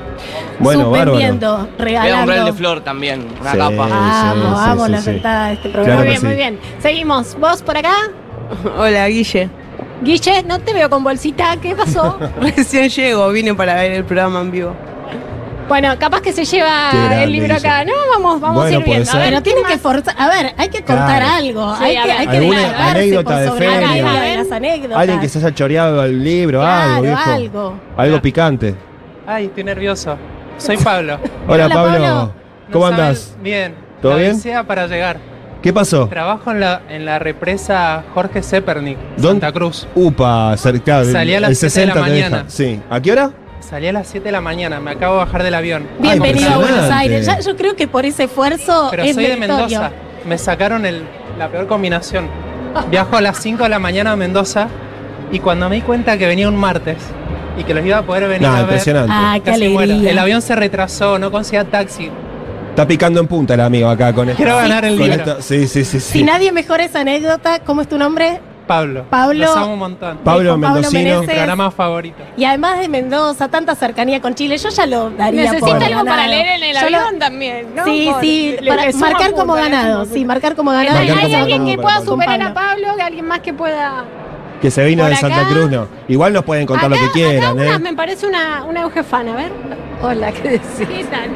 Bueno, Subvendiendo, Voy a comprar el regalando. de Flor también, una Sí. capa. Vamos, sí, vamos, sí, la sí. sentada de este Claro programa. muy bien, muy bien. Seguimos. ¿Vos por acá? Hola, Guille. Guille, no te veo con bolsita. ¿Qué pasó? Recién llego, vine para ver el programa en vivo. Bueno, capaz que se lleva grande, el libro acá. No, vamos, vamos Bueno, a ir puede viendo. A ver, Pero ¿qué tienen que forzar. A ver, hay que contar Claro. algo. Sí, hay, que, hay que ¿Alguna descargarse anécdota por de sobre feria? las anécdotas. Alguien que se haya choreado el libro, Claro, algo, viejo. algo. Algo picante. Ay, estoy nervioso. Soy Pablo. Hola, Hola, Pablo. Pablo. ¿Cómo No andás? Bien. ¿Todo La bien? odisea para llegar. ¿Qué pasó? Trabajo en la, en la represa Jorge Zepernik, ¿Dónde? Santa Cruz. Upa, cerca del Salí a las el siete de la 60 mañana. Sí. ¿A qué hora? Salí a las 7 de la mañana, me acabo de bajar del avión. Bienvenido a Buenos. Aires. Ya, yo creo que por ese esfuerzo Pero es soy de. Mendoza. Me sacaron el- la peor combinación. Viajo a las 5 de la mañana a Mendoza y cuando me di cuenta que venía un martes y que los iba a poder venir No, a ver, impresionante. Ah, qué casi muero. alegría. El avión se retrasó, no conseguía taxi. Está picando en punta el amigo acá con esto. Quiero ganar el libro. esto- Sí, sí, sí. sí. Si nadie mejora esa anécdota, ¿cómo es tu nombre? Pablo. Pablo- Los amo un montón. Pablo Mendocino. Mi programa favorito. Y además de Mendoza, tanta cercanía con Chile, yo ya lo daría por Necesita algo para leer en el Yo lo- avión también, ¿no? Sí, Por- sí, le- para le marcar como ganado. Sí, marcar como ganado. Marcar ¿Hay, como alguien que pueda superar a Pablo? ¿Alguien más que pueda...? Que se vino Por de Santa. Cruz, no. Igual nos pueden contar acá, lo que quieran, acá una, ¿eh? me parece una, una eujefana, a ver. Hola, ¿qué decís? ¿Qué tal?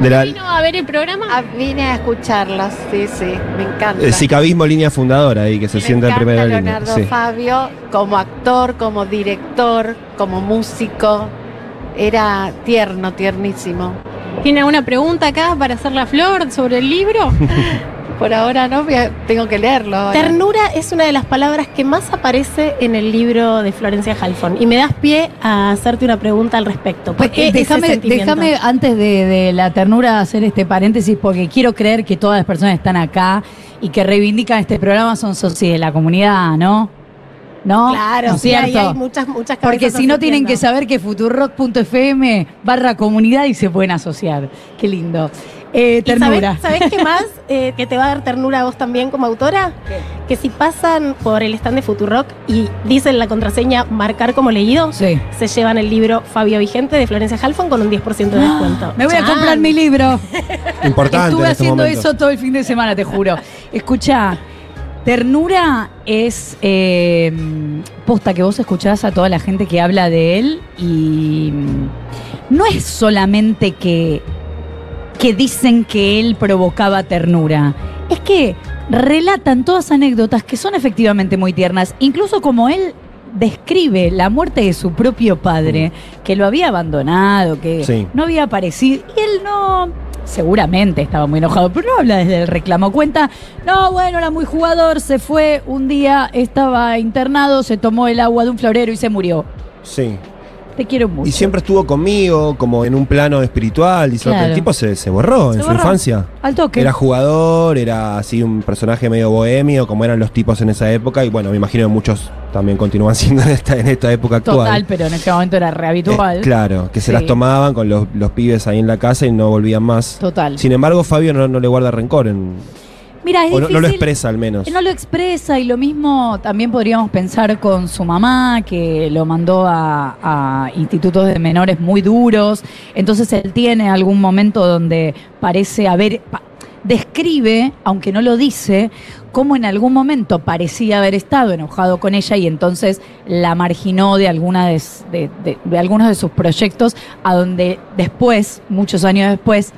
De la ¿Vino a ver el programa? Ah, vine a escucharlos, sí, sí, me encanta. el Sicabismo línea fundadora ahí, que se me sienta en primera línea. Leonardo Sí. Fabio como actor, como director, como músico. Era tierno, tiernísimo. ¿Tiene alguna pregunta acá para hacer la flor sobre el libro? Por ahora no, tengo que leerlo. ahora. Ternura es una de las palabras que más aparece en el libro de Florencia Halfon. Y me das pie a hacerte una pregunta al respecto. ¿Por qué Eh, déjame, antes de, de la ternura hacer este paréntesis porque quiero creer que todas las personas que están acá y que reivindican este programa son socios de la comunidad, ¿no? ¿No? Claro, ¿No sí, hay, cierto? hay muchas, muchas Porque si no tienen que saber que futurock.fm barra comunidad y se pueden asociar. Qué lindo. Eh, ¿Y ternura. sabés, sabés qué más eh, que te va a dar ternura a vos también como autora? Que si pasan por el stand de Futurock y dicen la contraseña marcar como leído, Sí. se llevan el libro Fabio Vigente de Florencia Halfon con un 10% de descuento. Me voy a comprar mi libro. Importante Estuve en este haciendo momento. eso todo el fin de semana, te juro. Escucha, ternura es eh, posta que vos escuchás a toda la gente que habla de él y mm, no es solamente que, que dicen que él provocaba ternura. Es que relatan todas anécdotas que son efectivamente muy tiernas, incluso como él describe la muerte de su propio padre, que lo había abandonado, que Sí. no había aparecido, y él no, seguramente estaba muy enojado, pero no habla desde el reclamo, cuenta, no, bueno, era muy jugador, se fue, un día estaba internado, se tomó el agua de un florero y se murió. Sí. Te quiero mucho. Y siempre estuvo conmigo, como en un plano espiritual. Dice, Claro. el tipo se, se borró Se en su infancia. Al toque. Era jugador, era así un personaje medio bohemio, como eran los tipos en esa época. Y bueno, me imagino que muchos también continúan siendo en esta, en esta época actual. Total, pero en ese momento era re habitual. Eh, claro, que se Sí. las tomaban con los, los pibes ahí en la casa y no volvían más. Total. Sin embargo, Fabio no, no le guarda rencor. En, Mira, es o no, no lo expresa al menos. No lo expresa y lo mismo también podríamos pensar con su mamá, que lo mandó a, a institutos de menores muy duros. Entonces él tiene algún momento donde parece haber... pa- describe, aunque no lo dice, cómo en algún momento parecía haber estado enojado con ella y entonces la marginó de, alguna de, de- de- de algunos de sus proyectos, a donde después, muchos años después,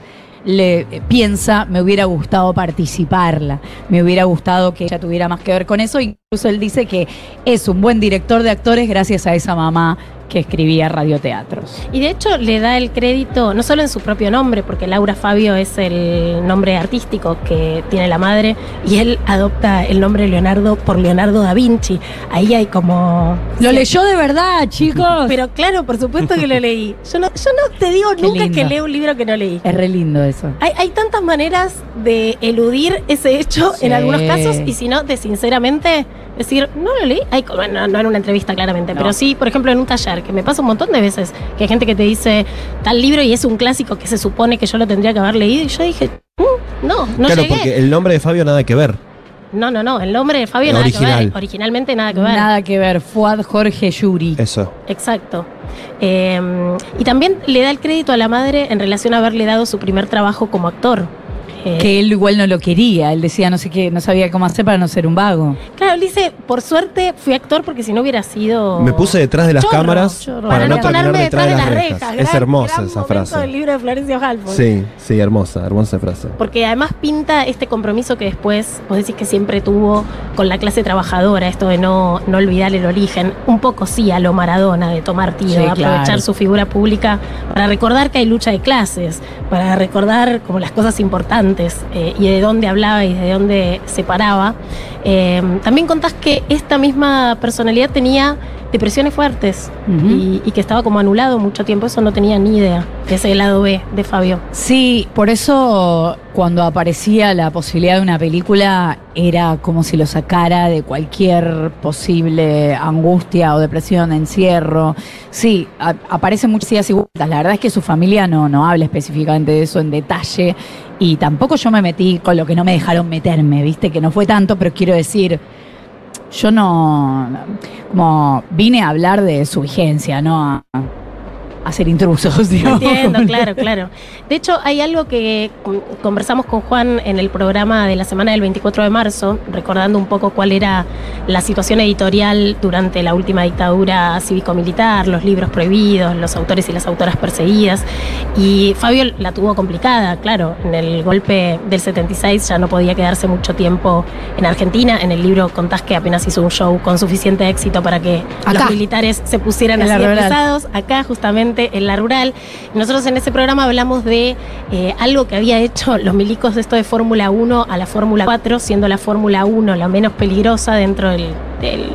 le eh, piensa, me hubiera gustado participarla, me hubiera gustado que ella tuviera más que ver con eso. Incluso él dice que es un buen director de actores gracias a esa mamá que escribía radioteatros. Y de hecho le da el crédito no solo en su propio nombre, porque Laura Fabio es el nombre artístico que tiene la madre, y él adopta el nombre Leonardo por Leonardo da Vinci. Ahí hay como... Lo leyó de verdad, chicos. Pero claro, por supuesto que lo leí. Yo no, yo no te digo Qué nunca lindo. que leo un libro que no leí. Es re lindo eso. Hay, hay tantas maneras de eludir ese hecho Sí. en algunos casos y si no, de sinceramente decir, no lo leí. Bueno, no en una entrevista claramente, No. pero sí, por ejemplo, en un taller, que me pasa un montón de veces, que hay gente que te dice tal libro y es un clásico que se supone que yo lo tendría que haber leído y yo dije, "Mm, no, no claro, llegué. porque el nombre de Fabio nada que ver. No, no, no, el nombre de Fabio El nada que original. ver. Originalmente nada que ver. Nada que ver, Fuad Jorge Yuri. Eso. Exacto. Eh, y también le da el crédito a la madre en relación a haberle dado su primer trabajo como actor. Eh, Que él igual no lo quería, él decía no sé qué, no sabía cómo hacer para no ser un vago. Claro, él dice, por suerte fui actor porque si no hubiera sido... Me puse detrás de las Chorro, cámaras chorro. para, no terminar ponerme detrás de las rejas. es Gran- hermosa gran esa frase. del libro de Florencio Halfon. Sí, sí, hermosa, hermosa frase. Porque además pinta este compromiso que después vos decís que siempre tuvo con la clase trabajadora, esto de no, no olvidar el origen, un poco sí a lo Maradona, de tomar tiro, Sí, de aprovechar claro. su figura pública para recordar que hay lucha de clases, para recordar como las cosas importantes eh, y de dónde hablaba y de dónde se paraba. Eh, también contás que esta misma personalidad tenía depresiones fuertes y, y que estaba como anulado mucho tiempo, eso no tenía ni idea, que es el lado B de Fabio. Sí, por eso cuando aparecía la posibilidad de una película era como si lo sacara de cualquier posible angustia o depresión, encierro. Sí, a- aparecen muchas ideas y vueltas. La verdad es que su familia no, no habla específicamente de eso en detalle y tampoco yo me metí con lo que no me dejaron meterme, viste, que no fue tanto, pero quiero decir, yo no, como vine a hablar de su vigencia, no a, a ser intrusos, digamos. Entiendo, claro, claro. De hecho, hay algo que con- conversamos con Juan en el programa de la semana del 24 de marzo, recordando un poco cuál era la situación editorial durante la última dictadura cívico-militar, los libros prohibidos, los autores y las autoras perseguidas. Y Fabio la tuvo complicada, claro. En el golpe del 76 ya no podía quedarse mucho tiempo en Argentina. En el libro contás que apenas hizo un show con suficiente éxito para que Acá. los militares se pusieran En la así acá justamente en la rural. Nosotros en ese programa hablamos de eh, algo que había hecho los milicos de esto de Fórmula 1 a la Fórmula 4, siendo la Fórmula 1 la menos peligrosa dentro de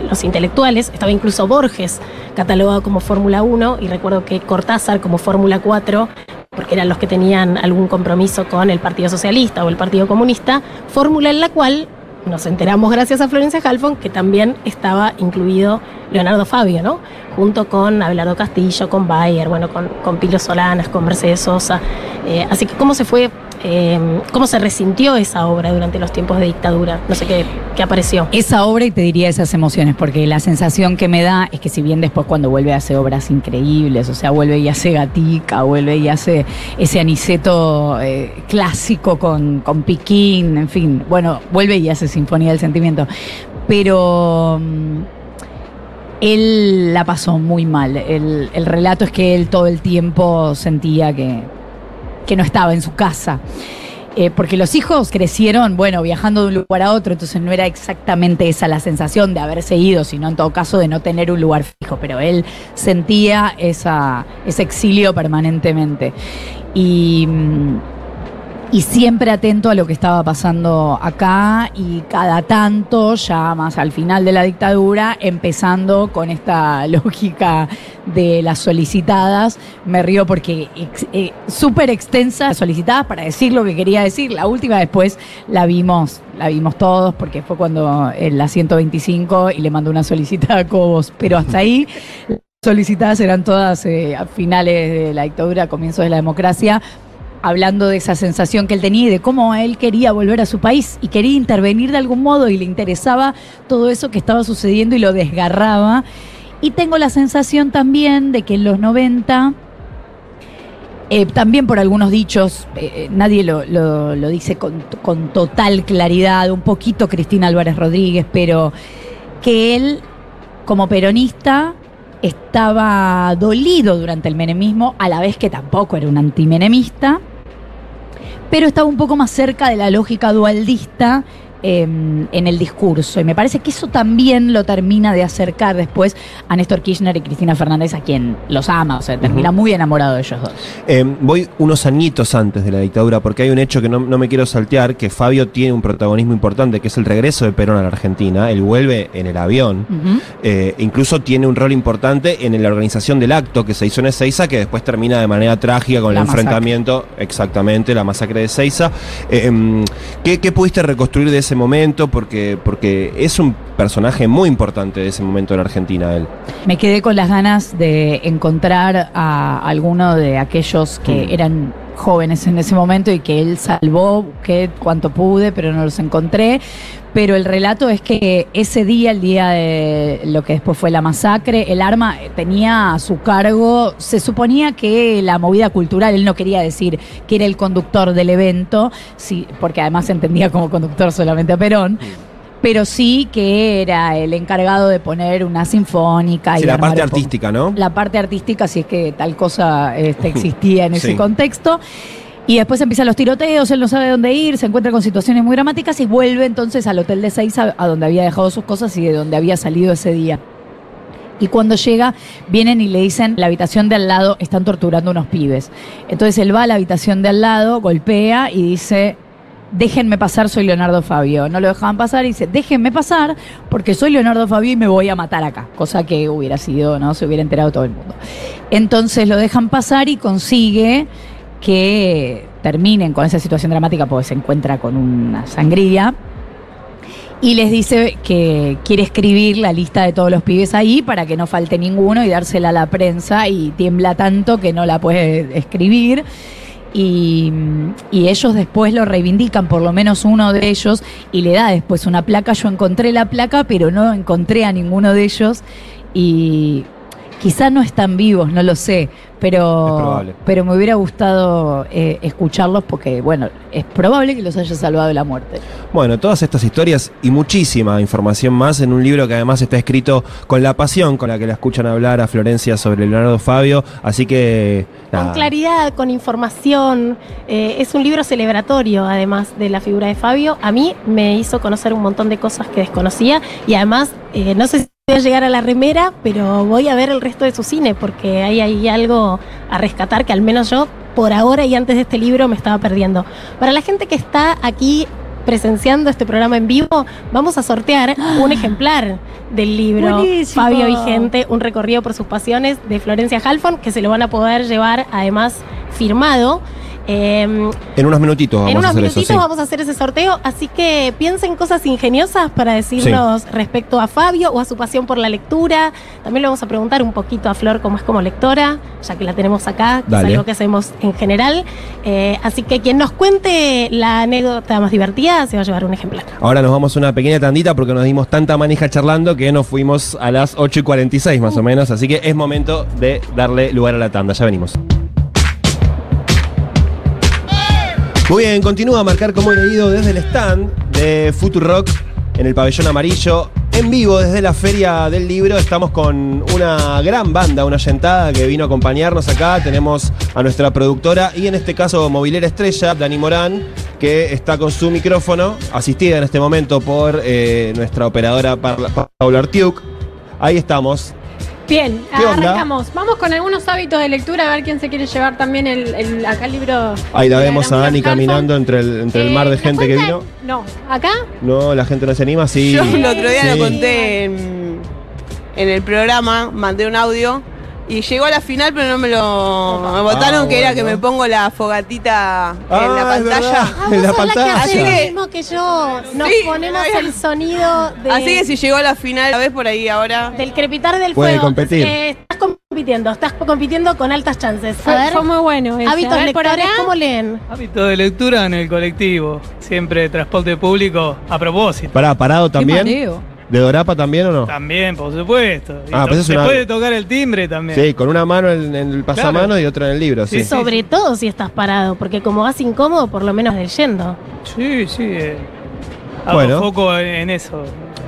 los intelectuales. Estaba incluso Borges catalogado como Fórmula 1 y recuerdo que Cortázar como Fórmula 4 porque eran los que tenían algún compromiso con el Partido Socialista o el Partido Comunista, fórmula en la cual nos enteramos gracias a Florencia Halfon que también estaba incluido Leonardo Fabio, ¿no? Junto con Abelardo Castillo, con Bayer, bueno, con, con Solanas, con Mercedes Sosa. Eh, así que, ¿cómo se fue, eh, cómo se resintió esa obra durante los tiempos de dictadura? No sé qué, qué apareció. Esa obra y te diría esas emociones, porque la sensación que me da es que si bien después cuando vuelve hace obras increíbles, o sea, vuelve y hace Gatica, vuelve y hace ese aniceto eh, clásico con, con Piquín, en fin, bueno, vuelve y hace Sinfonía del Sentimiento. Pero mm, él la pasó muy mal. El, el relato es que él todo el tiempo sentía que, que no estaba en su casa. eh, porque los hijos crecieron, bueno, viajando de un lugar a otro, entonces no era exactamente esa la sensación de haberse ido, sino en todo caso de no tener un lugar fijo, pero él sentía esa, ese exilio permanentemente. Y, mm, y siempre atento a lo que estaba pasando acá y cada tanto, ya más al final de la dictadura, empezando con esta lógica de las solicitadas. Me río porque ex- eh, súper extensas solicitadas para decir lo que quería decir. La última después la vimos, la vimos todos porque fue cuando en la 125 y le mandó una solicitada a Cobos, pero hasta ahí solicitadas eran todas eh, a finales de la dictadura, comienzos de la democracia, hablando de esa sensación que él tenía y de cómo él quería volver a su país y quería intervenir de algún modo y le interesaba todo eso que estaba sucediendo y lo desgarraba. Y tengo la sensación también de que en los 90, eh, también por algunos dichos, eh, eh, nadie lo, lo- dice con, con total claridad, un poquito Cristina Álvarez Rodríguez, pero que él, como peronista, estaba dolido durante el menemismo, a la vez que tampoco era un antimenemista, pero estaba un poco más cerca de la lógica dualdista eh, en el discurso. Y me parece que eso también lo termina de acercar después a Néstor Kirchner y Cristina Fernández, a quien los ama, o sea, termina muy enamorado de ellos dos. Eh, voy unos añitos antes de la dictadura, porque hay un hecho que no, no me quiero saltear, que Fabio tiene un protagonismo importante, que es el regreso de Perón a la Argentina. Él vuelve en el avión. Eh, incluso tiene un rol importante en la organización del acto que se hizo en Ezeiza, que después termina de manera trágica con La el masacre. enfrentamiento, exactamente, la masacre de Ezeiza. Em, ¿qué, qué pudiste reconstruir de ese momento? Porque, porque es un personaje muy importante de ese momento en Argentina, él. Me quedé con las ganas de encontrar a alguno de aquellos que eran jóvenes en ese momento y que él salvó, busqué cuanto pude, pero no los encontré. Pero el relato es que ese día, el día de lo que después fue la masacre, el arma tenía a su cargo, se suponía que la movida cultural, él no quería decir que era el conductor del evento, sí, porque además entendía como conductor solamente a Perón. Pero sí que era el encargado de poner una sinfónica Sí, y la parte artística, ¿no? la parte artística, si es que tal cosa este, existía en ese contexto. Y después empiezan los tiroteos, él no sabe dónde ir, se encuentra con situaciones muy dramáticas y vuelve entonces al hotel de Seiza, a donde había dejado sus cosas y de donde había salido ese día. Y cuando llega, vienen y le dicen, la habitación de al lado están torturando unos pibes. Entonces él va a la habitación de al lado, golpea y dice, déjenme pasar, soy Leonardo Fabio. No lo dejaban pasar y dice, déjenme pasar porque soy Leonardo Fabio y me voy a matar acá. Cosa que hubiera sido, ¿no? Se hubiera enterado todo el mundo. Entonces lo dejan pasar y consigue que terminen con esa situación dramática porque se encuentra con una sangría. Y les dice que quiere escribir la lista de todos los pibes ahí para que no falte ninguno y dársela a la prensa y tiembla tanto que no la puede escribir. Y, ellos después lo reivindican, por lo menos uno de ellos, y le da después una placa. Yo encontré la placa, pero no encontré a ninguno de ellos. Y quizá no están vivos, no lo sé, pero, probable. pero me hubiera gustado eh, escucharlos porque, bueno, es probable que los haya salvado de la muerte. Bueno, todas estas historias y muchísima información más en un libro que además está escrito con la pasión con la que la escuchan hablar a Florencia sobre Leonardo Fabio. Así que, Con claridad, con información. eh, es un libro celebratorio, además de la figura de Fabio. A mí me hizo conocer un montón de cosas que desconocía y además, eh, no sé si voy a llegar a la remera, pero voy a ver el resto de su cine porque hay ahí algo a rescatar que al menos yo, por ahora y antes de este libro, me estaba perdiendo. Para la gente que está aquí presenciando este programa en vivo, vamos a sortear un ejemplar del libro Buenísimo. Fabio Vigente, un recorrido por sus pasiones de Florencia Halfon, que se lo van a poder llevar además firmado. Eh, En unos minutitos vamos en a hacer minutitos eso. sí. vamos a hacer ese sorteo, así que piensen cosas ingeniosas para decirnos respecto a Fabio o a su pasión por la lectura. También le vamos a preguntar un poquito a Flor cómo es como lectora, ya que la tenemos acá, que Dale. es algo que hacemos en general. Eh, así que quien nos cuente la anécdota más divertida se va a llevar un ejemplar. Ahora nos vamos a una pequeña tandita porque nos dimos tanta manija charlando que nos fuimos a las 8 y 46 más o menos. Así que es momento de darle lugar a la tanda. Ya venimos. Muy bien, continúa a marcar como he leído desde el stand de Futurock en el pabellón amarillo. En vivo desde la Feria del Libro estamos con una gran banda, una yentada que vino a acompañarnos acá. Tenemos a nuestra productora y en este caso movilera estrella, Dani Morán. que está con su micrófono, asistida en este momento por eh, nuestra operadora Paula Artiuk. Ahí estamos. Bien, ¿Qué onda? arrancamos. Vamos con algunos hábitos de lectura, a ver quién se quiere llevar también el, el- acá el libro. Ahí la vemos a Dani caminando entre el, entre el Eh, mar de ¿nos gente que vino. No, acá. No, la gente no se anima, sí. Yo el otro día Sí. lo conté en, en el programa, mandé un audio y llegó a la final, pero no me lo. Me votaron Ah, que era que me pongo la fogatita en Ah, la es pantalla. Ah, En vos la sos la que pantalla. hace Así lo que- mismo que yo. Nos Sí, ponemos el sonido de- Así que si llegó a la final, la ves por ahí ahora. del crepitar del Puede fuego. competir. Eh, estás compitiendo, estás compitiendo con altas chances. A Fue, ver, fue muy bueno. ese. hábitos ver, lectores. ¿cómo leen? Hábito de lectura en el colectivo. Siempre transporte público a propósito. Pará, parado también. ¿De Dorapa también o no? También, por supuesto. Y Ah, to- pues es se una- puede tocar el timbre también. Sí, con una mano en, en el pasamano y otra en el libro, sí. Sobre todo si estás parado, porque como vas incómodo, por lo menos leyendo. Sí, sí. eh, hago Bueno. foco en, en eso.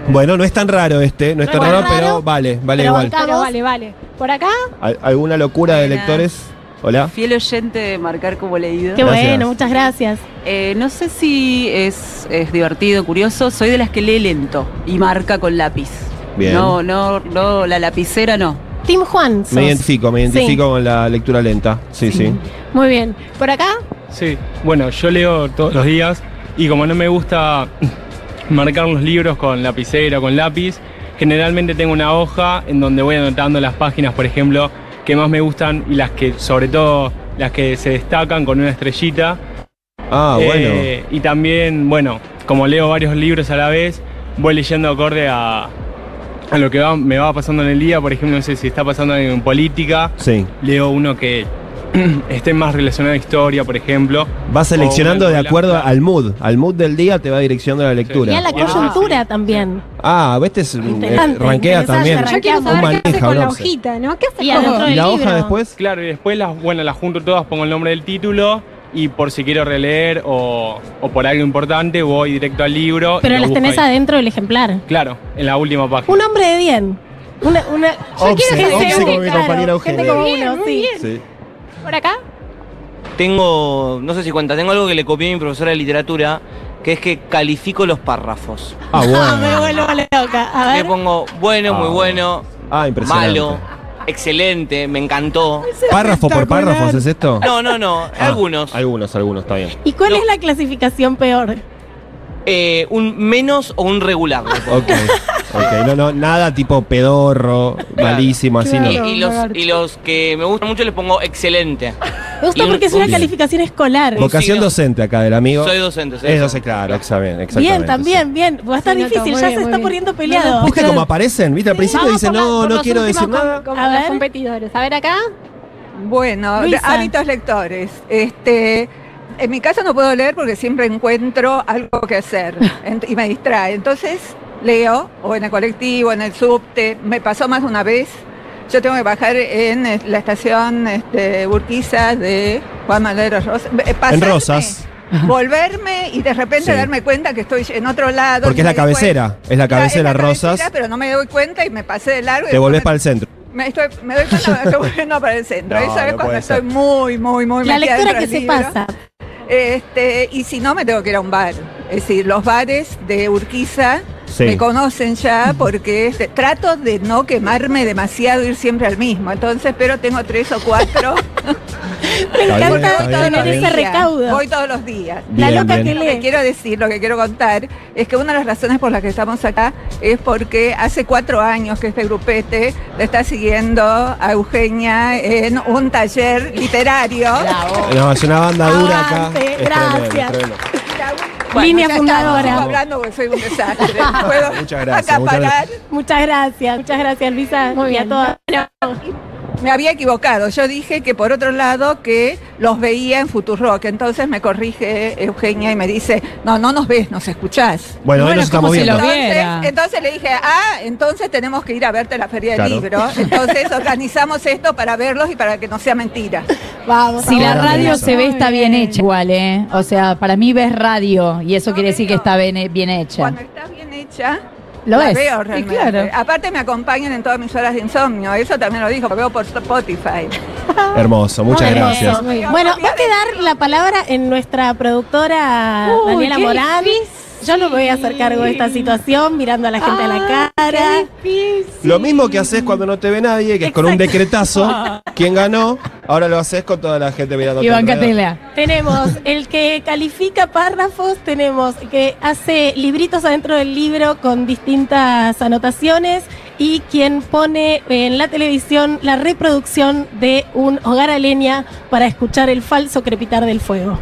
Bueno, no es tan raro este, no es tan raro, raro, pero vale, vale pero igual. Pero vale, vale. Por acá. ¿Al- ¿Alguna locura de lectores? Hola. Fiel oyente de marcar como leído. Qué Gracias. bueno, muchas gracias. Eh, no sé si es, es divertido, curioso. Soy de las que lee lento y marca con lápiz. Bien. No, no, no, la lapicera no. Tim Juan. sos. Me identifico, me Sí. identifico con la lectura lenta. Sí, sí. Muy bien. Por acá. Sí, bueno, yo leo todos los días y como no me gusta marcar los libros con lapicera, con lápiz, generalmente tengo una hoja en donde voy anotando las páginas, por ejemplo, que más me gustan y las que, sobre todo, las que se destacan con una estrellita. Ah, bueno. Eh, y también, bueno, como leo varios libros a la vez, voy leyendo acorde a, a lo que va- me va pasando en el día. Por ejemplo, no sé si está pasando en política, Sí. leo uno que esté más relacionado a historia, por ejemplo. Vas seleccionando de acuerdo al mood. Al mood del día te va direccionando la lectura. Y a la coyuntura también. Ah, es, eh, interesante, también. Yo quiero saber qué hace con la hojita, ¿no? ¿Qué hace Y con la del ¿Y la libro. hoja después? Claro, y después las, bueno, las junto todas, pongo el nombre del título y por si quiero releer o, o por algo importante voy directo al libro. Pero las tenés ahí. adentro del ejemplar. Claro, en la última página. Un hombre de bien. Una, una, yo Obse, quiero que sea claro, compañera gente como uno, muy sí. bien. Sí. Por acá. Tengo, no sé si cuenta, tengo algo que le copié a mi profesora de literatura, que es que califico los párrafos. Ah, Ah, me bueno. vuelvo loca. A Le pongo bueno, muy Ah, bueno, Ah, impresionante. malo, excelente, me encantó. Párrafo por párrafos, ¿es esto? No, no, no, Ah, algunos. Algunos, algunos, está bien. ¿Y cuál No. es la clasificación peor? Eh, un menos o un regular. Ok. Ok, no, no, nada tipo pedorro, malísimo, así Y, no. y los, y los que me gustan mucho les pongo excelente. Me gusta Y un- porque es una un- calificación escolar. Vocación Sí, no. docente acá del amigo. Soy docente, soy Es docente. claro, examen, exactamente. Bien, también, bien. Va a estar Sí, difícil, muy ya bien, se muy está bien. poniendo peleado. ¿Viste cómo aparecen? ¿Viste? Al principio dicen, por la- no, por no los quiero últimos decir com- nada. A los ver. competidores. A ver acá. Bueno, Luisa. hábitos lectores. Este, en mi caso no puedo leer porque siempre encuentro algo que hacer ent- y me distrae. Entonces leo, o en el colectivo, en el subte. Me pasó más de una vez. Yo tengo que bajar en eh, la estación este, Urquiza de Juan Madero Rosas. Eh, En Rosas. Volverme y de repente Sí. darme cuenta que estoy en otro lado. Porque es la cabecera. cuenta. Es la cabecera Es la Rosas. cabecera, pero no me doy cuenta y me pasé de largo. y Te volvés me- para el centro. me, estoy, me doy cuenta que estoy volviendo para el centro. No, Esa es no cuando estoy ser. muy, muy, muy La metida lectura que se libro. pasa. Este, y si no, me tengo que ir a un bar. Es decir, los bares de Urquiza Sí. me conocen ya porque trato de no quemarme demasiado, ir siempre al mismo. Entonces, pero tengo tres o cuatro. Me encanta tener ese recaudo. Voy todos los días. La loca bien. que Lo que quiero decir, lo que quiero contar, es que una de las razones por las que estamos acá es porque hace cuatro años que este grupete le está siguiendo a Eugenia en un taller literario. No, es una banda dura acá. Avante, Es tremendo, gracias. tremendo. Bueno, Línea fundadora. hablando porque soy un desastre. Puedo Muchas gracias, acaparar. Muchas gracias, muchas gracias, Luisa. Muy y bien. a todas. Me había equivocado. Yo dije que por otro lado que los veía en Futurock. Entonces me corrige Eugenia y me dice, no, no nos ves, nos escuchás. Bueno, hoy Bueno, nos estamos ¿cómo se viendo. Entonces, entonces le dije, ah, entonces tenemos que ir a verte a la Feria Claro. del Libro. Entonces organizamos esto para verlos y para que no sea mentira. Vamos. Si la radio se ve, está bien hecha igual, ¿eh? O sea, para mí ves radio y eso quiere decir que está bien, bien hecha. Cuando está bien hecha, Lo la ves. veo realmente. claro. Aparte me acompañan en todas mis horas de insomnio. Eso también lo dijo, lo veo por Spotify. Hermoso, muchas Muy gracias. hermoso. Bueno, va a quedar la palabra en nuestra productora Uy, Daniela qué Morán. Yo no me voy a hacer cargo de esta situación mirando a la gente a la cara. Lo mismo que haces cuando no te ve nadie, que es con un decretazo. ¿Quién ganó? Ahora lo haces con toda la gente mirando. Iván Catela. Tenemos el que califica párrafos, tenemos que hace libritos adentro del libro con distintas anotaciones y quien pone en la televisión la reproducción de un hogar a leña para escuchar el falso crepitar del fuego.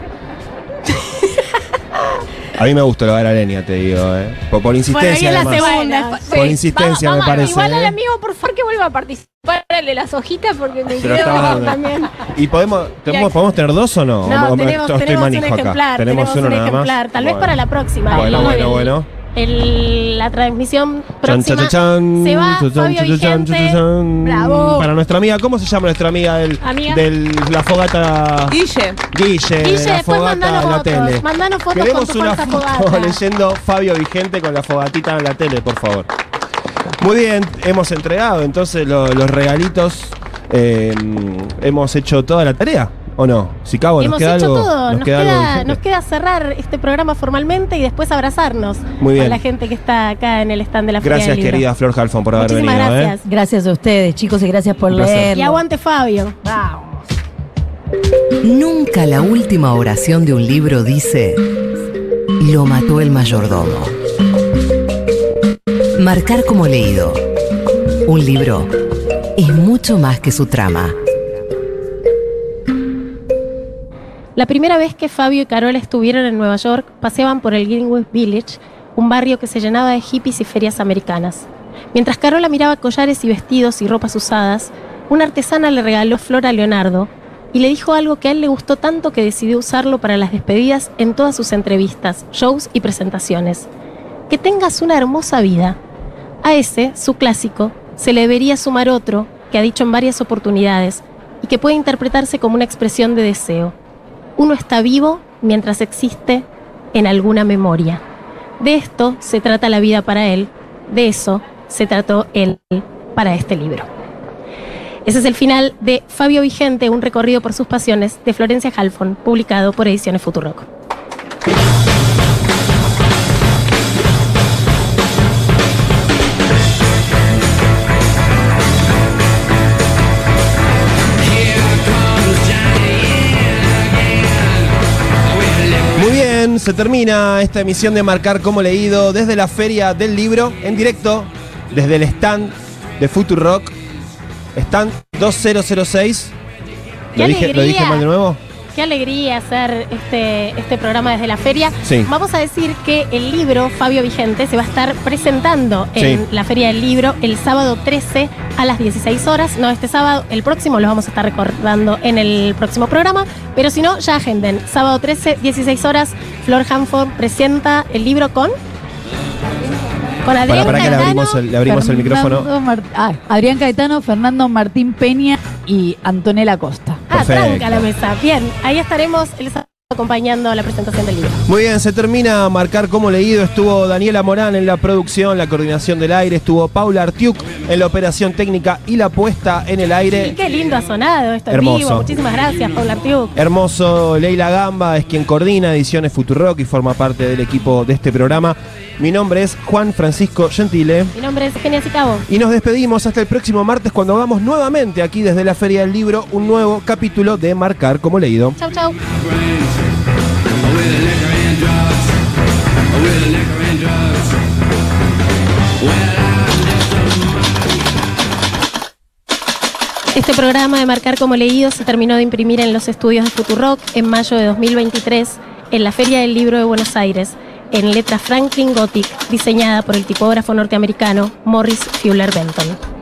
A mí me gustó lo de la leña, te digo, ¿eh? Por, por insistencia, Bueno, ahí es la además. segunda. Por insistencia, me parece. Igual al ¿eh? amigo, por favor, que vuelva a participar de las hojitas porque me dando. también. ¿Y podemos, tenemos, podemos tener dos o no? No, O- tenemos, estoy tenemos un manijo acá. ejemplar. Tenemos, uno un nada más. ejemplar. Tal vez Bueno. para la próxima. Bueno, bueno, bueno. El- la transmisión próxima chan, chan, se va chan, chan, Fabio chan, chan, Vigente. chan, chan. Bravo. Para nuestra amiga, ¿cómo se llama nuestra amiga del, Amiga. del la fogata? Guille. Guille, Guille, la fogata en la tele. Mandanos fotos Queremos con tu una foto fogata. leyendo Fabio Vigente con la fogatita en la tele, por favor. Muy bien, hemos entregado entonces lo- los regalitos. eh, hemos hecho toda la tarea, ¿o no? Si cago, nos Hemos queda hecho algo. todo. Nos, queda nos queda cerrar este programa formalmente y después abrazarnos Muy bien. con la gente que está acá en el stand de la Feria Gracias, del Libro. querida Flor Halfon, por haber Muchísimas venido. ¿eh? gracias. Gracias a ustedes, chicos, y gracias por leerlo. Y aguante Fabio. Nunca la última oración de un libro dice, lo mató el mayordomo. Marcar como leído. Un libro es mucho más que su trama. La primera vez que Fabio y Carola estuvieron en Nueva York, paseaban por el Greenwich Village, un barrio que se llenaba de hippies y ferias americanas. Mientras Carola miraba collares y vestidos y ropas usadas, una artesana le regaló flor a Leonardo y le dijo algo que a él le gustó tanto que decidió usarlo para las despedidas en todas sus entrevistas, shows y presentaciones. Que tengas una hermosa vida. A ese, su clásico, se le debería sumar otro que ha dicho en varias oportunidades y que puede interpretarse como una expresión de deseo. Uno está vivo mientras existe en alguna memoria. De esto se trata la vida para él, de eso se trató él para este libro. Ese es el final de Fabio Vigente, un recorrido por sus pasiones, de Florencia Halfon, publicado por Ediciones Futurock. Se termina esta emisión de Marcar como leído desde la Feria del Libro, en directo, desde el stand de Futurock, stand 2006. ¡Qué ¿Lo dije, ¿Lo dije mal de nuevo? Qué alegría hacer este, este programa desde la feria. Sí. Vamos a decir que el libro Fabio Vigente se va a estar presentando en Sí. la Feria del Libro el sábado 13 a las 16 horas. No este sábado, el próximo lo vamos a estar recordando en el próximo programa. Pero si no, ya agenden. Sábado 13, 16 horas, Flor Hanford presenta el libro con. Con Adrián Para, para que le Caetano. abrimos el, le abrimos el micrófono. Mar- ah, Adrián Caetano, Fernando Martín Peña y Antonella Costa. Ah, Perfecto. tranca la mesa. Bien, ahí estaremos el sábado acompañando la presentación del libro. Muy bien, se termina Marcar como leído. Estuvo Daniela Morán en la producción, la coordinación del aire. Estuvo Paula Artiuk en la operación técnica y la puesta en el Y aire. qué lindo ha sonado esto en Hermoso. vivo. Muchísimas gracias, Paula Artiuk. Hermoso, Leila Gamba es quien coordina Ediciones Futurock y forma parte del equipo de este programa. Mi nombre es Juan Francisco Gentile. Mi nombre es Eugenia Sicabo. Y nos despedimos hasta el próximo martes cuando hagamos nuevamente aquí desde la Feria del Libro un nuevo capítulo de Marcar como leído. Chau, chau. Este programa de Marcar como Leído se terminó de imprimir en los estudios de Futurock en mayo de 2023 en la Feria del Libro de Buenos Aires, en letra Franklin Gothic, diseñada por el tipógrafo norteamericano Morris Fuller Benton.